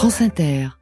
France Inter.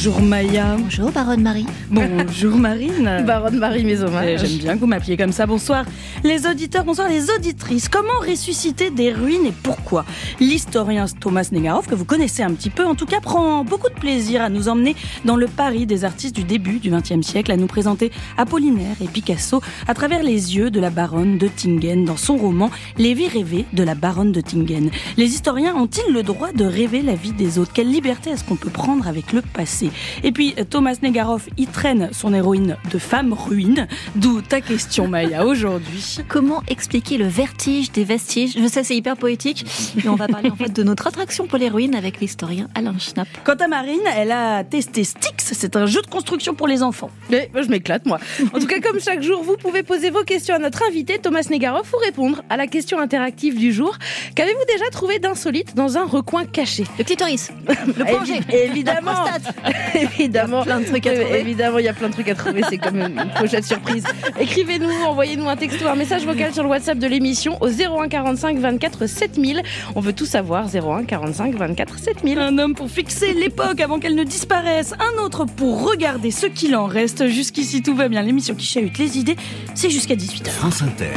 Bonjour Maya. Bonjour Baronne Marie. Bonjour Marine. Baronne Marie mes Eh, J'aime bien que vous m'appeliez comme ça. Bonsoir les auditeurs, bonsoir les auditrices. Comment ressusciter des ruines et pourquoi? L'historien Thomas Negaroff, que vous connaissez un petit peu, en tout cas prend beaucoup de plaisir à nous emmener dans le Paris des artistes du début du XXe siècle, à nous présenter Apollinaire et Picasso à travers les yeux de la baronne de Tingen dans son roman Les vies rêvées de la baronne de Tingen. Les historiens ont-ils le droit de rêver la vie des autres? Quelle liberté est-ce qu'on peut prendre avec le passé? Et puis Thomas Negaroff y traîne son héroïne de femme ruine, d'où ta question Maya aujourd'hui. Comment expliquer le vertige des vestiges? Je sais, c'est hyper poétique, mais on va parler en fait de notre attraction pour les ruines avec l'historien Alain Schnapp. Quant à Marine, elle a testé Styx, c'est un jeu de construction pour les enfants. Mais je m'éclate, moi. En tout cas, comme chaque jour, vous pouvez poser vos questions à notre invité, Thomas Negaroff, ou répondre à la question interactive du jour. Qu'avez-vous déjà trouvé d'insolite dans un recoin caché? Le clitoris, le plongé, Évidemment. la prostate. Évidemment. Il y a plein de trucs à trouver. Évidemment, il y a plein de trucs à trouver. C'est comme une une pochette surprise. Écrivez-nous, envoyez-nous un texto, un message vocal sur le WhatsApp de l'émission au 01 45 24 7000. On veut tout savoir. 01 45 24 7000. Un homme pour fixer l'époque avant qu'elle ne disparaisse, un autre pour regarder ce qu'il en reste. Jusqu'ici tout va bien, l'émission qui chahute les idées, c'est jusqu'à 18h. France Inter.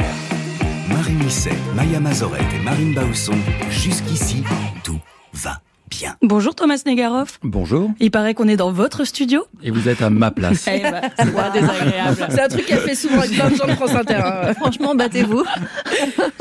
Marie Musset, Maya Mazorette et Marine Bausson. Jusqu'ici, tout bien. Bonjour Thomas Negaroff. Bonjour, Il paraît qu'on est dans votre studio. et vous êtes à ma place. Eh ben, c'est pas désagréable. C'est un truc qu'elle fait souvent avec plein de gens de France Inter. hein. Franchement, battez-vous.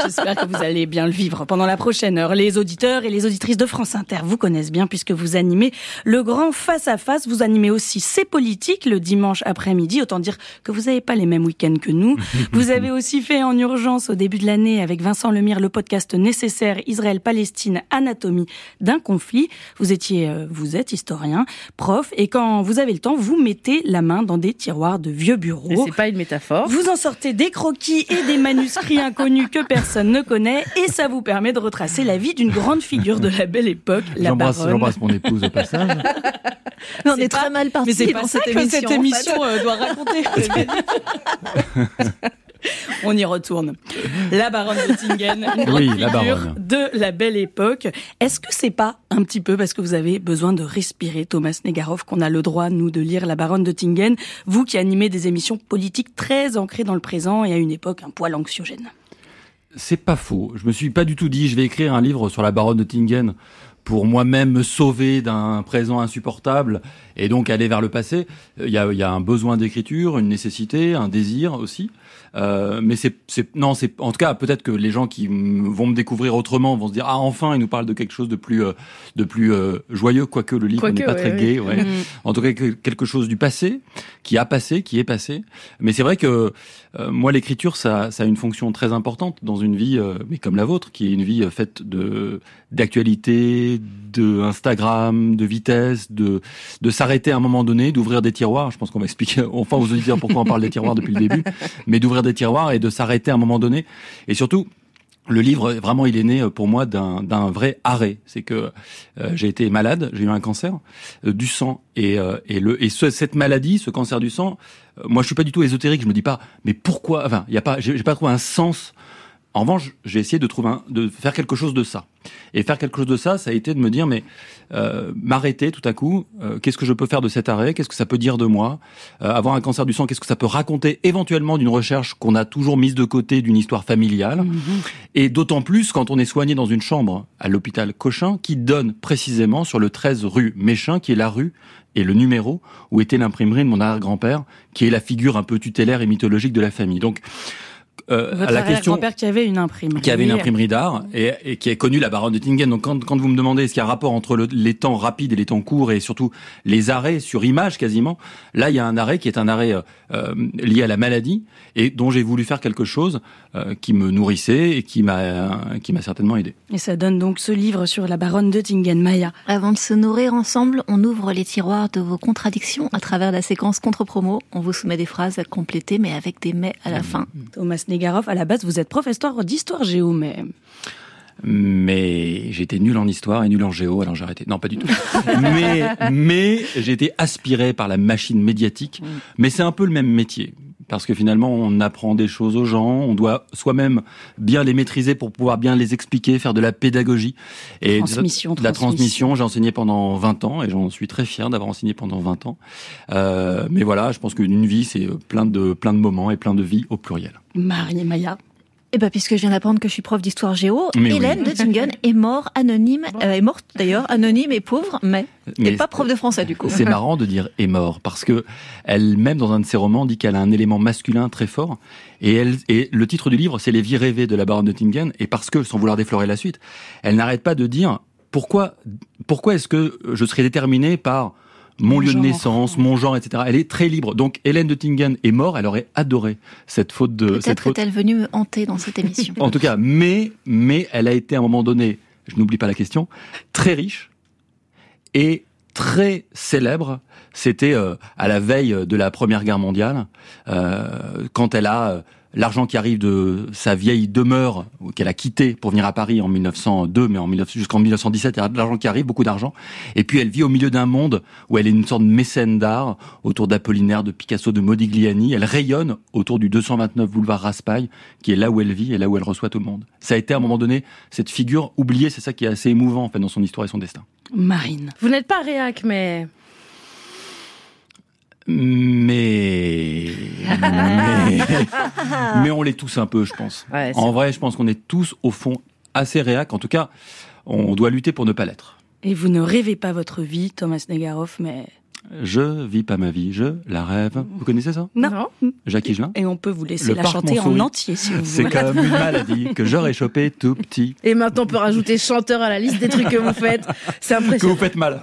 J'espère que vous allez bien le vivre pendant la prochaine heure. Les auditeurs et les auditrices de France Inter vous connaissent bien puisque vous animez le grand face à face. Vous animez aussi C'est politique le dimanche après-midi. Autant dire que vous n'avez pas les mêmes week-ends que nous. Vous avez aussi fait en urgence au début de l'année avec Vincent Lemire le podcast nécessaire Israël-Palestine Anatomie d'un conflit. Vous étiez, euh, vous êtes historien, prof, et quand vous avez le temps, vous mettez la main dans des tiroirs de vieux bureaux. c'est pas une métaphore. Vous en sortez des croquis et des manuscrits inconnus que personne ne connaît et ça vous permet de retracer la vie d'une grande figure de la belle époque, la J'embrasse, baronne. j'embrasse mon épouse au passage. on C'est est pas- très mal Mais parti c'est pas ça cette que émission. cette en fait. émission euh, doit raconter. On y retourne. La baronne de Tingen, une Oui, la figure baronne. de la belle époque. Est-ce que c'est pas un petit peu parce que vous avez besoin de respirer, Thomas Negaroff, qu'on a le droit, nous, de lire la baronne de Tingen, vous qui animez des émissions politiques très ancrées dans le présent et à une époque un poil anxiogène? C'est pas faux. Je me suis pas du tout dit, je vais écrire un livre sur la baronne de Tingen pour moi-même me sauver d'un présent insupportable et donc aller vers le passé. Euh, Il y a, il y a un besoin d'écriture, une nécessité, un désir aussi. Euh, mais c'est, c'est, non, c'est, en tout cas, peut-être que les gens qui vont me découvrir autrement vont se dire, ah, enfin, il nous parle de quelque chose de plus, euh, de plus euh, joyeux, quoique le livre n'est pas ouais, très gai. ouais. Mm. En tout cas, que- quelque chose du passé, qui a passé, qui est passé. Mais c'est vrai que euh, moi, l'écriture, ça, ça a une fonction très importante dans une vie, euh, mais comme la vôtre, qui est une vie euh, faite de d'actualité, de Instagram, de vitesse, de de s'arrêter à un moment donné, d'ouvrir des tiroirs. Je pense qu'on va expliquer enfin aux auditeurs pourquoi on parle des tiroirs depuis le début, mais d'ouvrir des tiroirs et de s'arrêter à un moment donné. Et surtout, le livre, vraiment, il est né euh, pour moi d'un vrai arrêt. C'est que euh, j'ai été malade, j'ai eu un cancer euh, du sang et euh, et le et ce- cette maladie, ce cancer du sang, euh, moi je suis pas du tout ésotérique. Je me dis pas, mais pourquoi Enfin, il y a pas, j'ai pas trouvé un sens. En revanche, j'ai essayé de trouver un, de faire quelque chose de ça. Et faire quelque chose de ça, ça a été de me dire, mais euh, m'arrêter tout à coup. euh, qu'est-ce que je peux faire de cet arrêt? Qu'est-ce que ça peut dire de moi? Euh, Avoir un cancer du sang, qu'est-ce que ça peut raconter éventuellement d'une recherche qu'on a toujours mise de côté d'une histoire familiale? Et d'autant plus quand on est soigné dans une chambre à l'hôpital Cochin qui donne précisément sur le 13 rue Méchin, qui est la rue et le numéro où était l'imprimerie de mon arrière-grand-père, qui est la figure un peu tutélaire et mythologique de la famille. Donc, euh, Votre à la question arrière-grand-père qui avait une imprimerie. qui avait une imprimerie d'art et, et qui a connu la baronne de Tingen. Donc quand, quand vous me demandez est-ce qu'il y a un rapport entre le- les temps rapides et les temps courts et surtout les arrêts sur image quasiment, là il y a un arrêt qui est un arrêt euh, euh, lié à la maladie et dont j'ai voulu faire quelque chose euh, qui me nourrissait et qui m'a euh, qui m'a certainement aidé. Et ça donne donc ce livre sur la baronne de Tingen, Maya. Avant de se nourrir ensemble, on ouvre les tiroirs de vos contradictions à travers la séquence contre-promo. On vous soumet des phrases à compléter, mais avec des mais à la fin. Thomas Negaroff, à la base, vous êtes professeur d'histoire géo, mais Mais j'étais nul en histoire et nul en géo, alors j'ai arrêté. Non, pas du tout. mais mais j'ai été aspiré par la machine médiatique. Mais c'est un peu le même métier. Parce que finalement on apprend des choses aux gens, on doit soi-même bien les maîtriser pour pouvoir bien les expliquer, faire de la pédagogie et transmission, de la transmission. J'ai enseigné pendant 20 ans et j'en suis très fier d'avoir enseigné pendant 20 ans. Euh, mais voilà, je pense qu'une vie c'est plein de plein de moments et plein de vies au pluriel. Marie et Maya. Eh ben, puisque je viens d'apprendre que je suis prof d'histoire géo, Hélène de Tingen est morte anonyme, euh, est morte d'ailleurs, anonyme et pauvre, mais, mais pas prof de français du coup. C'est marrant de dire est mort parce que elle même dans un de ses romans dit qu'elle a un élément masculin très fort et elle et le titre du livre c'est les vies rêvées de la baronne de Tingen et parce que sans vouloir déflorer la suite, elle n'arrête pas de dire pourquoi pourquoi est-ce que je serais déterminé par mon, lieu de naissance, mon genre, etc. Elle est très libre. Donc Hélène de Tingen est morte, elle aurait adoré cette faute de. Peut-être est-elle venue me hanter dans cette émission. en tout cas, mais mais elle a été à un moment donné, je n'oublie pas la question, très riche et très célèbre. C'était euh, à la veille de la Première Guerre mondiale, euh, quand elle a euh, l'argent qui arrive de sa vieille demeure qu'elle a quittée pour venir à Paris en 1902, mais en jusqu'en 1917, il y a de l'argent qui arrive, beaucoup d'argent. Et puis elle vit au milieu d'un monde où elle est une sorte de mécène d'art autour d'Apollinaire, de Picasso, de Modigliani. Elle rayonne autour du 229 boulevard Raspail, qui est là où elle vit et là où elle reçoit tout le monde. Ça a été à un moment donné cette figure oubliée, c'est ça qui est assez émouvant en fait dans son histoire et son destin. Marine. Vous n'êtes pas réac, mais mais... mais... on l'est tous un peu, je pense. en vrai, je pense qu'on est tous, au fond, assez réac. En tout cas, on doit lutter pour ne pas l'être. Et vous ne rêvez pas votre vie, Thomas Negaroff, mais je vis pas ma vie, je la rêve. Vous connaissez ça? Non. Jacques Higelin? Et on peut vous laisser la chanter en entier si vous voulez. C'est comme une maladie que j'aurais chopé tout petit. Et maintenant on peut rajouter chanteur à la liste des trucs que vous faites. C'est impressionnant. Que vous faites mal.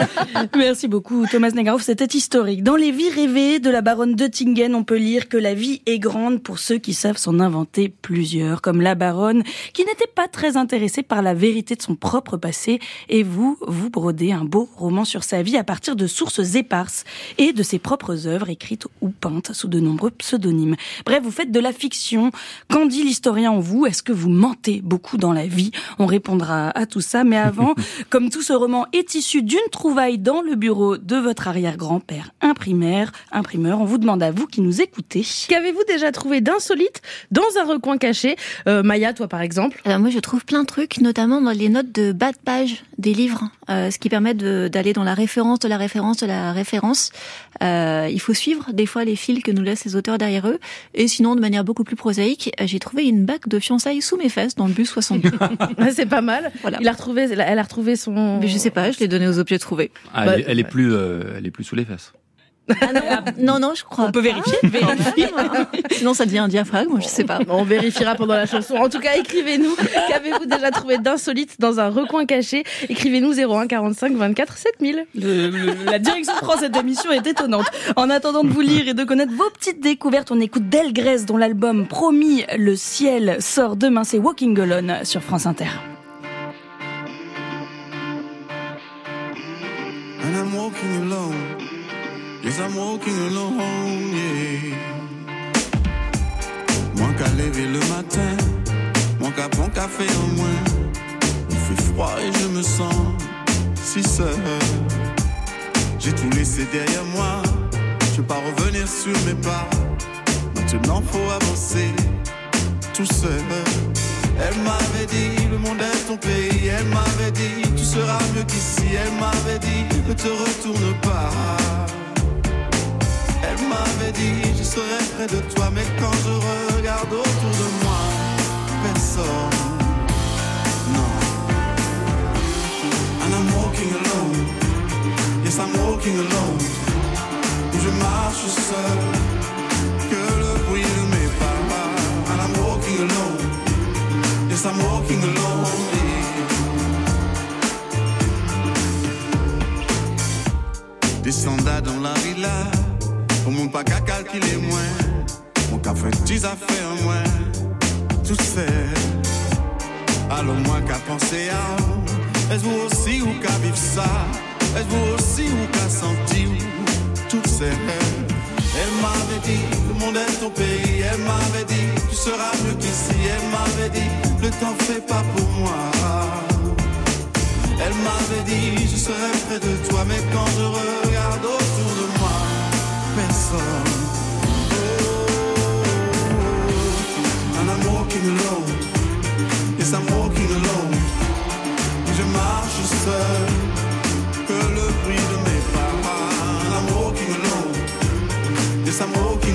Merci beaucoup Thomas Negaroff, c'était historique. Dans les vies rêvées de la baronne de Tingen, on peut lire que la vie est grande pour ceux qui savent s'en inventer plusieurs, comme la baronne qui n'était pas très intéressée par la vérité de son propre passé et vous, vous brodez un beau roman sur sa vie à partir de sources éparses et de ses propres œuvres écrites ou peintes sous de nombreux pseudonymes. Bref, vous faites de la fiction. Qu'en dit l'historien en vous? Est-ce que vous mentez beaucoup dans la vie? On répondra à tout ça, mais avant, comme tout ce roman est issu d'une trouvaille dans le bureau de votre arrière-grand-père imprimeur, imprimeur, on vous demande à vous qui nous écoutez. Qu'avez-vous déjà trouvé d'insolite dans un recoin caché? Euh, Maya, toi par exemple? Alors moi je trouve plein de trucs, notamment dans les notes de bas de page des livres, euh, ce qui permet d'aller dans la référence de la référence de la référence. Euh, il faut suivre des fois les fils que nous laissent les auteurs derrière eux. Et sinon, de manière beaucoup plus prosaïque, j'ai trouvé une bague de fiançailles sous mes fesses dans le bus 62. c'est pas mal. Voilà. Il a retrouvé, elle a retrouvé son. Mais je sais pas, je l'ai donné aux objets trouvés. Ah, elle, est, elle, est plus, euh, elle est plus sous les fesses. Ah non, non, je crois. On peut vérifier. Sinon, ça devient un diaphragme, je sais pas. On vérifiera pendant la chanson. En tout cas, écrivez-nous. Qu'avez-vous déjà trouvé d'insolite dans un recoin caché? Écrivez-nous 01 45 24 7000. la direction prend cette émission est étonnante. En attendant de vous lire et de connaître vos petites découvertes, on écoute Delgrès dont l'album Promis le ciel sort demain. C'est Walking Alone sur France Inter. I'm walking alone, yeah. Moins qu'à lever le matin, moins qu'à prendre café au moins. Il fait froid et je me sens si seul. J'ai tout laissé derrière moi, je veux pas revenir sur mes pas. Maintenant faut avancer tout seul. Elle m'avait dit, le monde est ton pays. Elle m'avait dit, tu seras mieux qu'ici. Elle m'avait dit, ne te retourne pas. Elle m'avait dit, je serai près de toi, mais quand je regarde autour de moi, personne. Non. And I'm walking alone. Yes, I'm walking alone. Je marche seul, que le bruit de mes pas. And I'm walking alone. Yes, I'm walking alone. Descenda dans la villa on monde pas qu'à calculer moins. Mon café fait a fait un moins. Tout seul. Alors moins qu'à penser à. Est-ce vous aussi ou qu'à vivre ça? Est-ce vous aussi ou qu'à sentir tout seul? Elle m'avait dit, le monde est ton pays. Elle m'avait dit, tu seras mieux qu'ici. Elle m'avait dit, le temps fait pas pour moi. Elle m'avait dit, je serai près de toi, mais quand je regarde autour de moi, je marche seul, que le prix de mes pas. I'm walking alone. Yes, I'm walking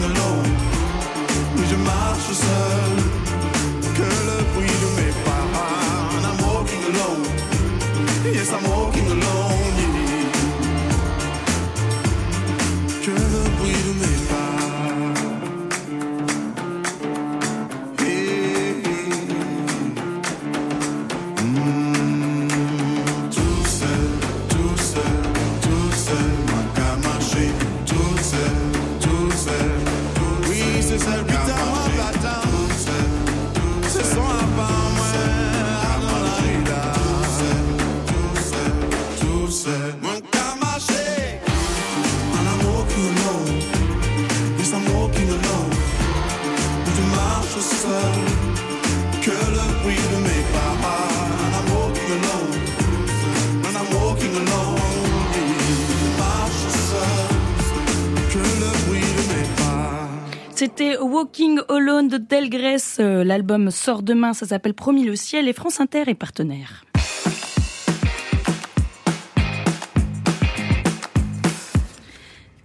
De Delgrès. Euh, L'album sort demain, ça s'appelle Promis le ciel et France Inter est partenaire.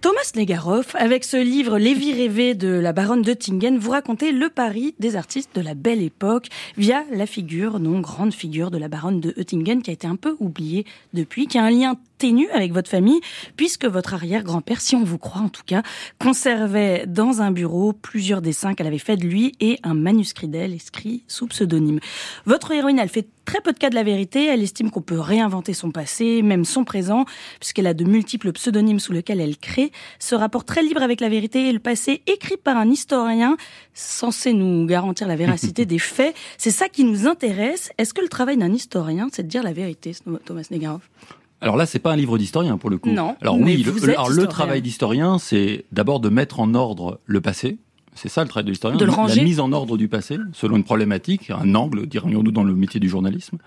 Thomas Negaroff, avec ce livre Les vies rêvées de la baronne de Tingen, vous racontez le pari des artistes de la belle époque via la figure, non grande figure de la baronne de Oettingen qui a été un peu oubliée depuis, qui a un lien ténu avec votre famille, puisque votre arrière-grand-père, si on vous croit en tout cas, conservait dans un bureau plusieurs dessins qu'elle avait faits de lui et un manuscrit d'elle écrit sous pseudonyme. Votre héroïne, elle fait très peu de cas de la vérité, elle estime qu'on peut réinventer son passé, même son présent, puisqu'elle a de multiples pseudonymes sous lesquels elle crée. Ce rapport très libre avec la vérité et le passé, écrit par un historien, censé nous garantir la véracité des faits, c'est ça qui nous intéresse. Est-ce que le travail d'un historien, c'est de dire la vérité, Thomas Negaroff Alors là, c'est pas un livre d'historien pour le coup. Non, Alors oui, le, alors, le travail d'historien, c'est d'abord de mettre en ordre le passé. C'est ça le travail de l'historien. De le la mise en ordre du passé, selon une problématique, un angle, dirions-nous dans le métier du journalisme.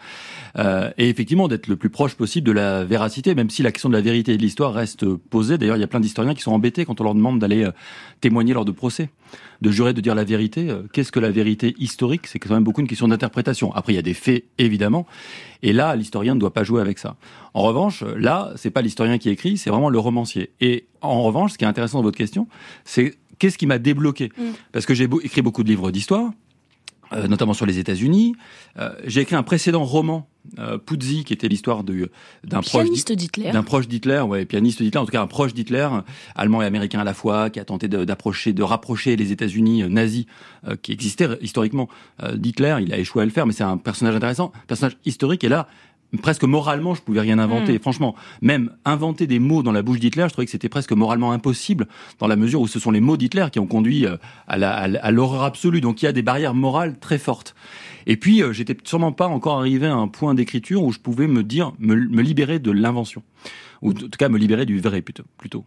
Euh, et effectivement, d'être le plus proche possible de la véracité, même si la question de la vérité et de l'histoire reste posée. D'ailleurs, il y a plein d'historiens qui sont embêtés quand on leur demande d'aller euh, témoigner lors de procès, de jurer de dire la vérité. Euh, Qu'est-ce que la vérité historique? C'est quand même beaucoup une question d'interprétation. Après, il y a des faits, évidemment. Et là, l'historien ne doit pas jouer avec ça. En revanche, là, c'est pas l'historien qui écrit, c'est vraiment le romancier. Et en revanche, ce qui est intéressant dans votre question, c'est qu'est-ce qui m'a débloqué Parce que j'ai beau- écrit beaucoup de livres d'histoire, euh, notamment sur les États-Unis. Euh, j'ai écrit un précédent roman, euh, Puzzi, qui était l'histoire de- d'un proche d'Hitler. d'un proche d'Hitler, ouais, pianiste d'Hitler, en tout cas un proche d'Hitler, allemand et américain à la fois, qui a tenté de- d'approcher, de rapprocher les États-Unis euh, nazis, qui existaient historiquement d'Hitler. Il a échoué à le faire, mais c'est un personnage intéressant, personnage historique. Et là, presque moralement, je pouvais rien inventer. Franchement, même inventer des mots dans la bouche d'Hitler, je trouvais que c'était presque moralement impossible, dans la mesure où ce sont les mots d'Hitler qui ont conduit euh, à l'horreur absolue. Donc il y a des barrières morales très fortes. Et puis, euh, j'étais sûrement pas encore arrivé à un point d'écriture où je pouvais me dire, me, me libérer de l'invention. Ou en tout cas, me libérer du vrai, plutôt. plutôt.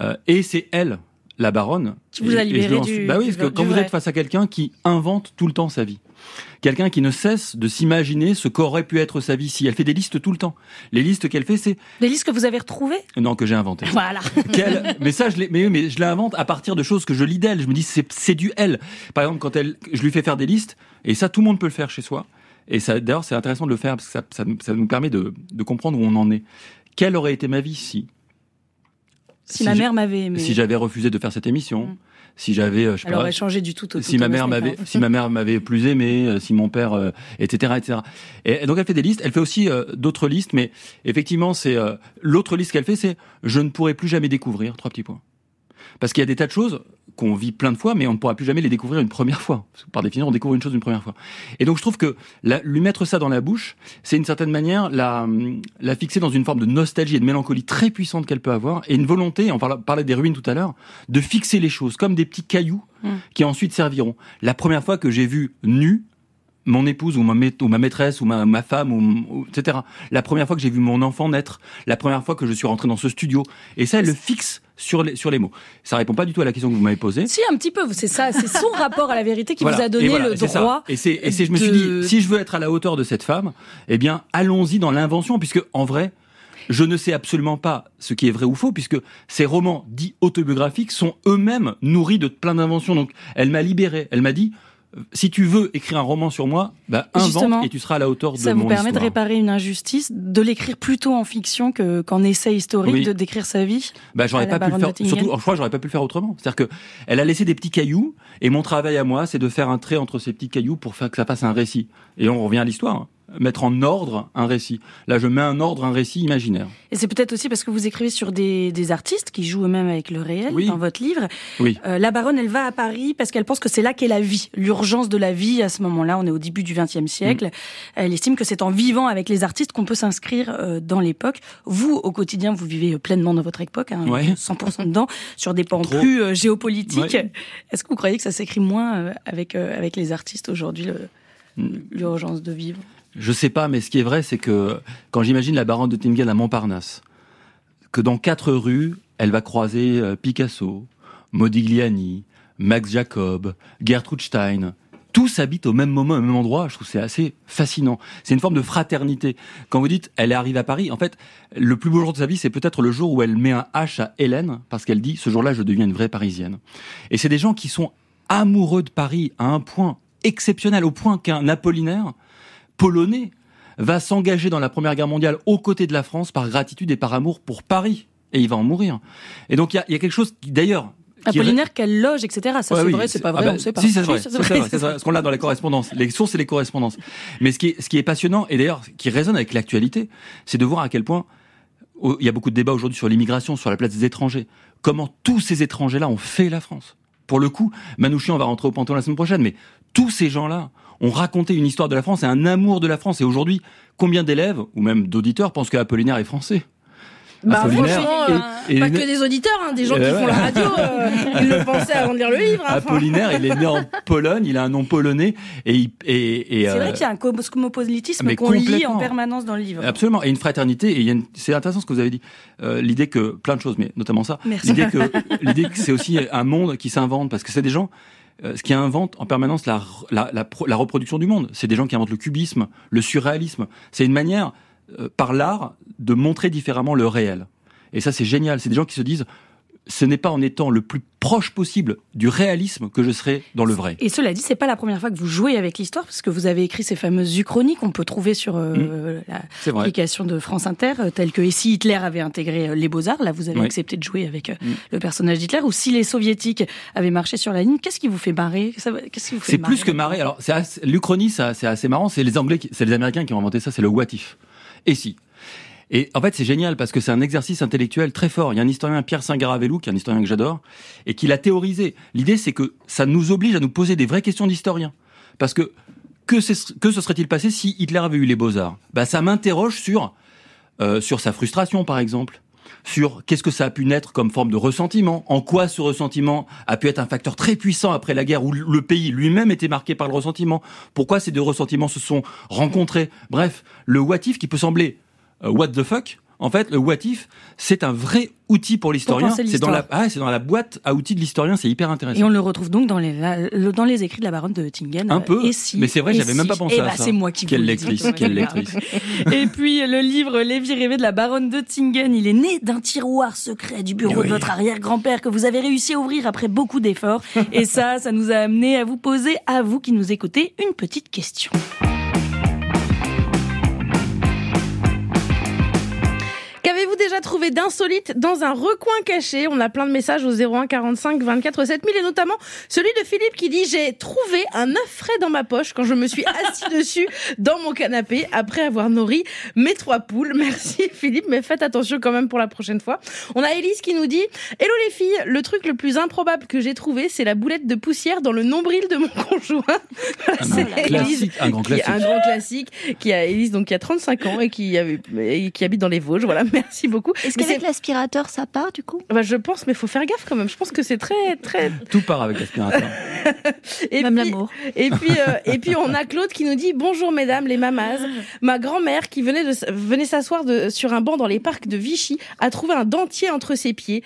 Euh, et c'est elle, la baronne. Qui vous a et- libéré du- Bah oui, parce que quand vous vrai. êtes face à quelqu'un qui invente tout le temps sa vie. Quelqu'un qui ne cesse de s'imaginer ce qu'aurait pu être sa vie si elle fait des listes tout le temps. Les listes qu'elle fait, c'est Des listes que vous avez retrouvées? Non que j'ai inventé. Voilà. Quelle- mais ça, je l'ai, mais, mais je l'invente à partir de choses que je lis d'elle. Je me dis, c'est, c'est du elle. Par exemple, quand elle, je lui fais faire des listes, et ça, tout le monde peut le faire chez soi. Et ça, d'ailleurs, c'est intéressant de le faire parce que ça, ça, nous- ça nous permet de, de comprendre où on en est. Quelle aurait été ma vie si, Si, ma mère m'avait aimé. si j'avais refusé de faire cette émission, Mm. si j'avais, euh, je sais pas, changé du tout au si ma mère m'avait si ma mère m'avait plus aimé euh, si mon père euh, etc etc et, et donc elle fait des listes elle fait aussi euh, d'autres listes mais effectivement c'est euh, l'autre liste qu'elle fait c'est je ne pourrai plus jamais découvrir trois petits points parce qu'il y a des tas de choses qu'on vit plein de fois, mais on ne pourra plus jamais les découvrir une première fois. Parce que par définition, on découvre une chose une première fois. Et donc, je trouve que la- lui mettre ça dans la bouche, c'est une certaine manière la, la fixer dans une forme de nostalgie et de mélancolie très puissante qu'elle peut avoir, et une volonté, on parla- parlait des ruines tout à l'heure, de fixer les choses comme des petits cailloux Mm. qui ensuite serviront. La première fois que j'ai vu nu mon épouse ou ma, maîtresse ou ma, ma femme ou, ou- etc. La première fois que j'ai vu mon enfant naître, la première fois que je suis rentré dans ce studio, et ça, elle le fixe sur les sur les mots. Ça répond pas du tout à la question que vous m'avez posée. Si, un petit peu, c'est ça, c'est son rapport à la vérité qui Voilà. vous a donné voilà, le droit. Et c'est, et c'est, je me suis dit, si je veux être à la hauteur de cette femme, eh bien, allons-y dans l'invention, puisque en vrai, je ne sais absolument pas ce qui est vrai ou faux, puisque ces romans dits autobiographiques sont eux-mêmes nourris de plein d'inventions. Donc, elle m'a libéré. Elle m'a dit, si tu veux écrire un roman sur moi, bah, invente Justement, et tu seras à la hauteur de Ça mon vous permet de histoire. réparer une injustice, de l'écrire plutôt en fiction que, qu'en essai historique, Oui. de décrire sa vie. Bah, j'aurais pas pu le faire. Surtout, je crois j'aurais pas pu le faire autrement. C'est-à-dire que elle a laissé des petits cailloux, et mon travail à moi, c'est de faire un trait entre ces petits cailloux pour faire que ça fasse un récit. Et on revient à l'histoire. Mettre en ordre un récit. Là, je mets un ordre, un récit imaginaire. Et c'est peut-être aussi parce que vous écrivez sur des, des artistes qui jouent eux-mêmes avec le réel Oui. dans votre livre. Oui. Euh, la baronne, elle va à Paris parce qu'elle pense que c'est là qu'est la vie, l'urgence de la vie à ce moment-là. On est au début du XXe siècle. Mm. Elle estime que c'est en vivant avec les artistes qu'on peut s'inscrire euh, dans l'époque. Vous, au quotidien, vous vivez euh, pleinement dans votre époque, hein, Ouais. 100% dedans, sur des pans Trop. plus géopolitiques. Ouais. Est-ce que vous croyez que ça s'écrit moins avec avec les artistes aujourd'hui, Mm. l'urgence de vivre? Je sais pas, mais ce qui est vrai, c'est que quand j'imagine la baronne de Tingen à Montparnasse, que dans quatre rues, elle va croiser euh, Picasso, Modigliani, Max Jacob, Gertrude Stein, tous habitent au même moment, au même endroit. Je trouve c'est assez fascinant. C'est une forme de fraternité. Quand vous dites elle arrive à Paris, en fait, le plus beau jour de sa vie, c'est peut-être le jour où elle met un H à Hélène, parce qu'elle dit ce jour-là, je deviens une vraie Parisienne. Et c'est des gens qui sont amoureux de Paris à un point exceptionnel, au point qu'un Apollinaire polonais va s'engager dans la Première Guerre mondiale aux côtés de la France par gratitude et par amour pour Paris. Et il va en mourir. Et donc il y a, y a quelque chose qui, d'ailleurs, Apollinaire, qu'elle loge, etc. Ça, Ouais, c'est oui, vrai, c'est pas vrai, ah bah, on sait pas. Si, c'est vrai, c'est vrai, parce qu'on l'a dans les correspondances, les sources et les correspondances. Mais ce qui est, ce qui est passionnant, et d'ailleurs, qui résonne avec l'actualité, c'est de voir à quel point, il y a beaucoup de débats aujourd'hui sur l'immigration, sur la place des étrangers. Comment tous ces étrangers-là ont fait la France. Pour le coup, Manouchian va rentrer au Panthéon la semaine prochaine, mais tous ces gens-là ont raconté une histoire de la France et un amour de la France. Et aujourd'hui, combien d'élèves, ou même d'auditeurs, pensent que Apollinaire est français? Bah, Apollinaire franchement, et- et- pas que des auditeurs, hein, des gens Eh qui font la radio, euh, ils le pensaient avant de lire le livre. hein. Apollinaire, il est né en Pologne, il a un nom polonais, et, il- et, et C'est euh, vrai qu'il y a un cosmopolitisme qu'on lit en permanence dans le livre. Absolument, et une fraternité. Et une- c'est intéressant ce que vous avez dit. Euh, l'idée que plein de choses, mais notamment ça. L'idée que l'idée que c'est aussi un monde qui s'invente parce que c'est des gens. Euh, ce qui inventent en permanence la, la, la, la reproduction du monde. C'est des gens qui inventent le cubisme, le surréalisme. C'est une manière, euh, par l'art, de montrer différemment le réel. Et ça, c'est génial. C'est des gens qui se disent, ce n'est pas en étant le plus proche possible du réalisme que je serai dans le vrai. Et cela dit, c'est pas la première fois que vous jouez avec l'histoire, parce que vous avez écrit ces fameuses uchroniques qu'on peut trouver sur Mmh. euh, vrai. l'application de France Inter, euh, telles que Et si Hitler avait intégré euh, les Beaux-Arts, là vous avez Oui. accepté de jouer avec euh, Mm. le personnage d'Hitler, ou si les soviétiques avaient marché sur la ligne, qu'est-ce qui vous fait marrer? Qu'est-ce qui vous fait C'est plus que marrer. Alors, l'Uchronie, c'est assez marrant. C'est les Anglais, c'est les Américains qui ont inventé ça. C'est le what if. Et si? Et en fait, c'est génial parce que c'est un exercice intellectuel très fort. Il y a un historien, Pierre Saint-Garavelou, qui est un historien que j'adore, et qui l'a théorisé. L'idée, c'est que ça nous oblige à nous poser des vraies questions d'historien. Parce que, que, que se serait-il passé si Hitler avait eu les beaux-arts? Bah, ça m'interroge sur, euh, sur sa frustration, par exemple. Sur qu'est-ce que ça a pu naître comme forme de ressentiment, en quoi ce ressentiment a pu être un facteur très puissant après la guerre où le pays lui-même était marqué par le ressentiment, pourquoi ces deux ressentiments se sont rencontrés? Bref, le what if qui peut sembler what the fuck, en fait, le what if, c'est un vrai outil pour l'historien. penser C'est dans la, l'histoire. ah, c'est dans la boîte à outils de l'historien, c'est hyper intéressant. Et on le retrouve donc dans les, la- dans les écrits de la baronne de Tingen. Un euh, peu. Et si, Mais c'est vrai, j'avais même si. pas pensé Eh à bah, ça. C'est moi qui Quelle vous le lectrice, dis. quelle lectrice. Et puis le livre Les vies rêvées de la baronne de Tingen, il est né d'un tiroir secret du bureau Oui. de votre arrière-grand-père que vous avez réussi à ouvrir après beaucoup d'efforts. Et ça, ça nous a amené à vous poser, à vous qui nous écoutez, une petite question. Qu'avez-vous déjà trouvé d'insolite dans un recoin caché On a plein de messages au 01 45 24 7000 et notamment celui de Philippe qui dit j'ai trouvé un œuf frais dans ma poche quand je me suis assis dessus dans mon canapé après avoir nourri mes trois poules. Merci Philippe, mais faites attention quand même pour la prochaine fois. On a Elise qui nous dit Hello les filles, le truc le plus improbable que j'ai trouvé, c'est la boulette de poussière dans le nombril de mon conjoint. Un c'est grand classique, un grand qui classique. un grand classique qui a Elise donc qui a 35 ans et qui avait et qui habite dans les Vosges. Voilà, merci beaucoup. Est-ce qu'avec l'aspirateur, ça part du coup? Bah, je pense, mais faut faire gaffe quand même. Je pense que c'est très très. Tout part avec l'aspirateur. Et Même puis, l'amour. et puis euh, et puis on a Claude qui nous dit bonjour mesdames les mamazes. Ma grand-mère qui venait de venait s'asseoir sur un banc dans les parcs de Vichy a trouvé un dentier entre ses pieds.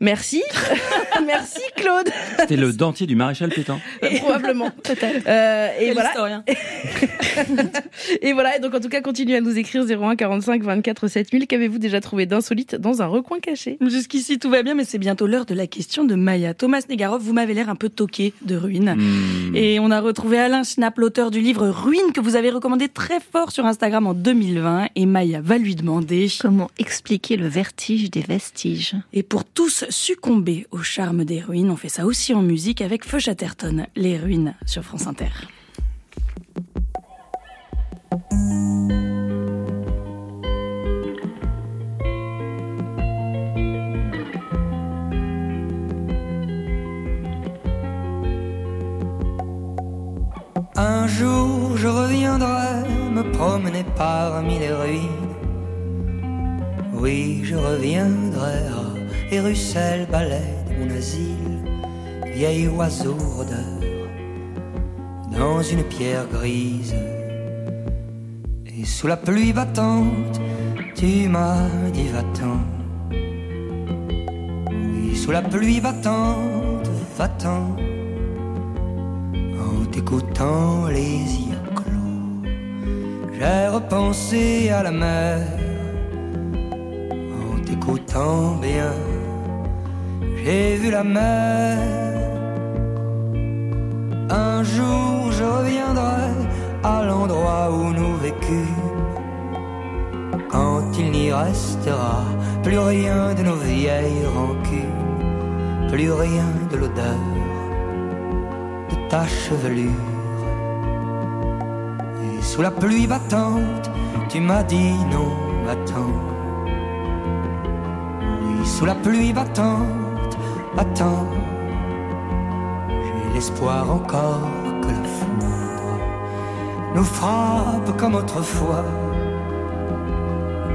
Merci, merci Claude, C'était le dentier du maréchal Pétain. probablement. Peut-être. Euh, et voilà. Et voilà, et donc en tout cas, continuez à nous écrire 01 45 24 7000. Qu'avez-vous déjà trouvé d'insolite dans un recoin caché? Jusqu'ici, tout va bien, mais c'est bientôt l'heure de la question de Maya. Thomas Negarov, vous m'avez l'air un peu toqué de ruines. Hmm. Et on a retrouvé Alain Schnapp, l'auteur du livre Ruines, que vous avez recommandé très fort sur Instagram en 2020. Et Maya va lui demander. Comment expliquer le vertige des vestiges? Et pour tous succomber au charme des ruines, on fait ça aussi en musique avec Feu Chatterton, Les ruines sur France Inter. Un jour je reviendrai me promener parmi les ruines. Oui, je reviendrai Hérusel, balai de mon asile, vieil oiseau rôdeur, dans une pierre grise. Et sous la pluie battante, tu m'as dit va-t'en. Oui, sous la pluie battante, va-t'en. En t'écoutant les yeux clos. J'ai repensé à la mer en t'écoutant bien. J'ai vu la mer. Un jour je reviendrai à l'endroit où nous vécûmes. Quand il n'y restera plus rien de nos vieilles rancunes, plus rien de l'odeur de ta chevelure. Et sous la pluie battante, tu m'as dit non, attends. Oui, sous la pluie battante, attends. J'ai l'espoir encore que la foudre nous frappe comme autrefois.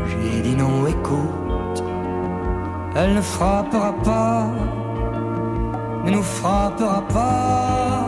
J'ai dit non, écoute, elle ne frappera pas, ne nous frappera pas.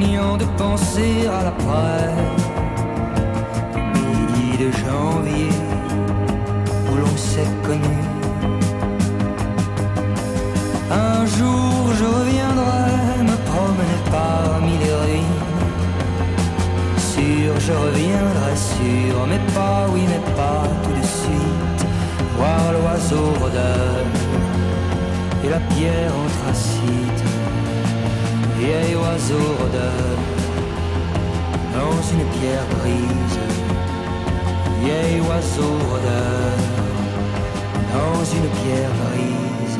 De penser à l'après. Midi de janvier, où l'on s'est connu. Un jour je reviendrai me promener parmi les ruines. Sûr, je reviendrai sûr, mais pas, oui, mais pas tout de suite. Voir l'oiseau rôdeur et la pierre anthracite. Vieil oiseau rôdeur dans une pierre grise. Vieil oiseau rôdeur dans une pierre grise.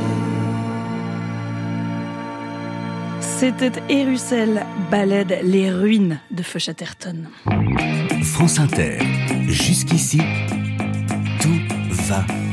C'était Erucel, balade Les ruines de Feu Chatterton. France Inter. Jusqu'ici, tout va bien.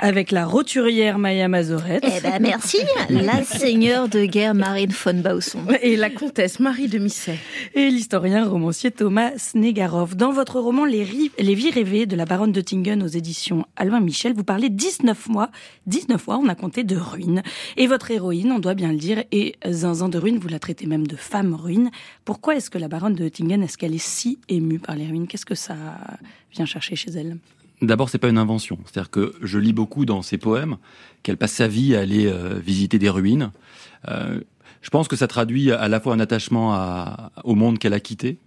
Avec la roturière Maya Mazoret Eh ben merci, la seigneur de guerre Marine von Bausson. Et la comtesse Marie de Misset. et l'historien romancier Thomas Snegarov. Dans votre roman Les vies rêvées de la baronne de Tingen aux éditions Albin Michel, vous parlez 19 mois, 19 fois, on a compté de ruines. Et votre héroïne, on doit bien le dire, est Zinzin de ruines, vous la traitez même de femme ruine. Pourquoi est-ce que la baronne de Tingen, est-ce qu'elle est si émue par les ruines? Qu'est-ce que ça vient chercher chez elle? D'abord, c'est pas une invention. C'est-à-dire que je lis beaucoup dans ses poèmes qu'elle passe sa vie à aller euh, visiter des ruines. Euh, je pense que ça traduit à la fois un attachement à- au monde qu'elle a quitté,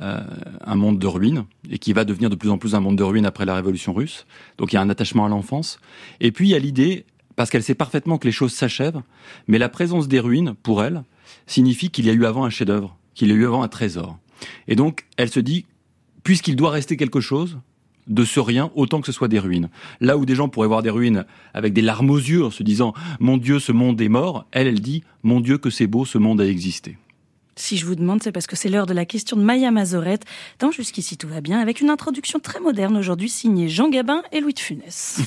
euh, un monde de ruines, et qui va devenir de plus en plus un monde de ruines après la Révolution russe. Donc il y a un attachement à l'enfance. Et puis il y a l'idée, parce qu'elle sait parfaitement que les choses s'achèvent, mais la présence des ruines, pour elle, signifie qu'il y a eu avant un chef-d'œuvre, qu'il y a eu avant un trésor. Et donc elle se dit, puisqu'il doit rester quelque chose, de ce rien autant que ce soit des ruines. Là où des gens pourraient voir des ruines avec des larmes aux yeux en se disant mon Dieu ce monde est mort, elle elle dit mon Dieu que c'est beau ce monde a existé. Si je vous demande, c'est parce que c'est l'heure de la question de Maya Mazoret. Dans Jusqu'ici tout va bien, avec une introduction très moderne aujourd'hui signée Jean Gabin et Louis de Funès.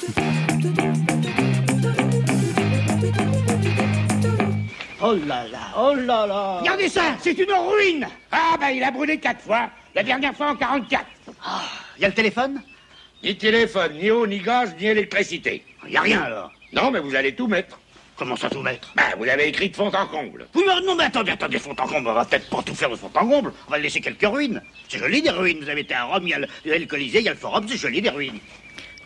Oh là là, oh là là Regardez ça, c'est une ruine Ah bah il a brûlé quatre fois, la dernière fois en 44. Il y a le téléphone? Ni téléphone, ni eau, ni gaz, ni électricité. Il y a rien alors. Non mais vous allez tout mettre. Comment ça tout mettre? Bah vous l'avez écrit de fond en comble. Oui, mais non, mais attendez, attendez, fond en comble, on va peut-être pas tout faire de fond en comble. On va laisser quelques ruines. C'est joli des ruines. Vous avez été à Rome, il y a le, il y a le Colisée, il y a le Forum, c'est joli des ruines.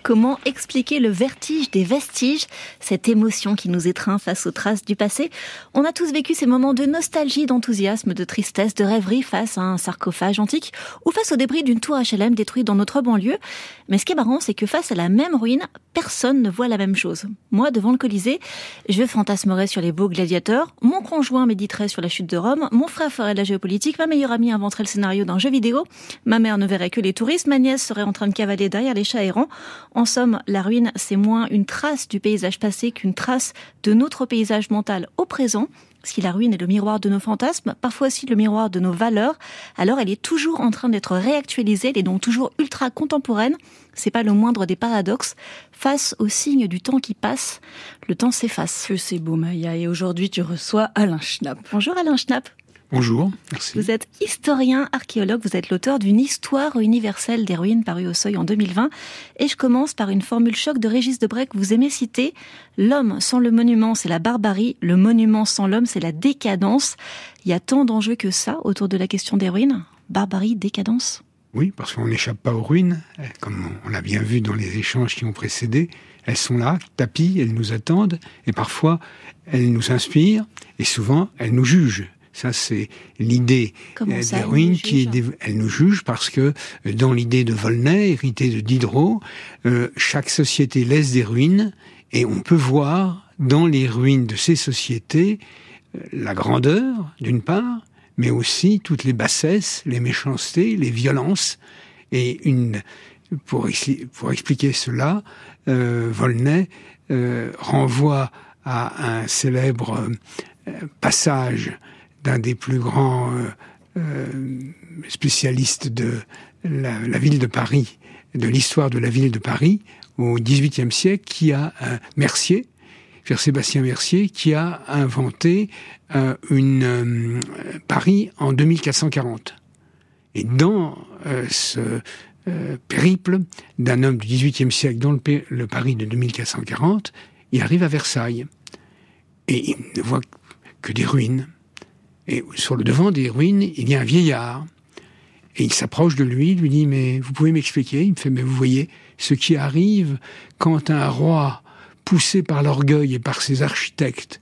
Comment expliquer le vertige des vestiges, cette émotion qui nous étreint face aux traces du passé On a tous vécu ces moments de nostalgie, d'enthousiasme, de tristesse, de rêverie face à un sarcophage antique ou face aux débris d'une tour HLM détruite dans notre banlieue. Mais ce qui est marrant, c'est que face à la même ruine, personne ne voit la même chose. Moi, devant le Colisée, je fantasmerais sur les beaux gladiateurs, mon conjoint méditerait sur la chute de Rome, mon frère ferait de la géopolitique, ma meilleure amie inventerait le scénario d'un jeu vidéo, ma mère ne verrait que les touristes, ma nièce serait en train de cavaler derrière les chats errants. En somme, la ruine, c'est moins une trace du paysage passé qu'une trace de notre paysage mental au présent. si la ruine est le miroir de nos fantasmes, parfois aussi le miroir de nos valeurs, alors elle est toujours en train d'être réactualisée, elle est donc toujours ultra contemporaine. C'est pas le moindre des paradoxes. Face aux signes du temps qui passe, le temps s'efface. Que c'est beau, Maya. Et aujourd'hui, tu reçois Alain Schnapp. Bonjour Alain Schnapp. Bonjour, merci. Vous êtes historien, archéologue, vous êtes l'auteur d'une histoire universelle des ruines parue au seuil en 2020. Et je commence par une formule choc de Régis Debray que vous aimez citer. L'homme sans le monument, c'est la barbarie. Le monument sans l'homme, c'est la décadence. Il y a tant d'enjeux que ça autour de la question des ruines. Barbarie, décadence. Oui, parce qu'on n'échappe pas aux ruines, comme on l'a bien vu dans les échanges qui ont précédé. Elles sont là, tapis, elles nous attendent, et parfois elles nous inspirent, et souvent elles nous jugent. Ça, c'est l'idée euh, nous qui est elle nous juge parce que euh, dans l'idée de Volney, héritée de Diderot, euh, chaque société laisse des ruines et on peut voir dans les ruines de ces sociétés euh, la grandeur, d'une part, mais aussi toutes les bassesses, les méchancetés, les violences. Et une, pour, expli- pour expliquer cela, euh, Volney renvoie à un célèbre passage d'un des plus grands euh, euh, spécialistes de la, ville de Paris, de l'histoire de la ville de Paris au XVIIIe siècle, qui a Mercier, Sébastien Mercier, qui a inventé euh, une euh, Paris en 2440. Et dans euh, ce périple d'un homme du XVIIIe siècle dans le, le Paris de 2440, il arrive à Versailles et il ne voit que des ruines. Et sur le devant des ruines, il y a un vieillard. Et il s'approche de lui, lui dit, mais vous pouvez m'expliquer? Il me fait, mais vous voyez, ce qui arrive quand un roi, poussé par l'orgueil et par ses architectes,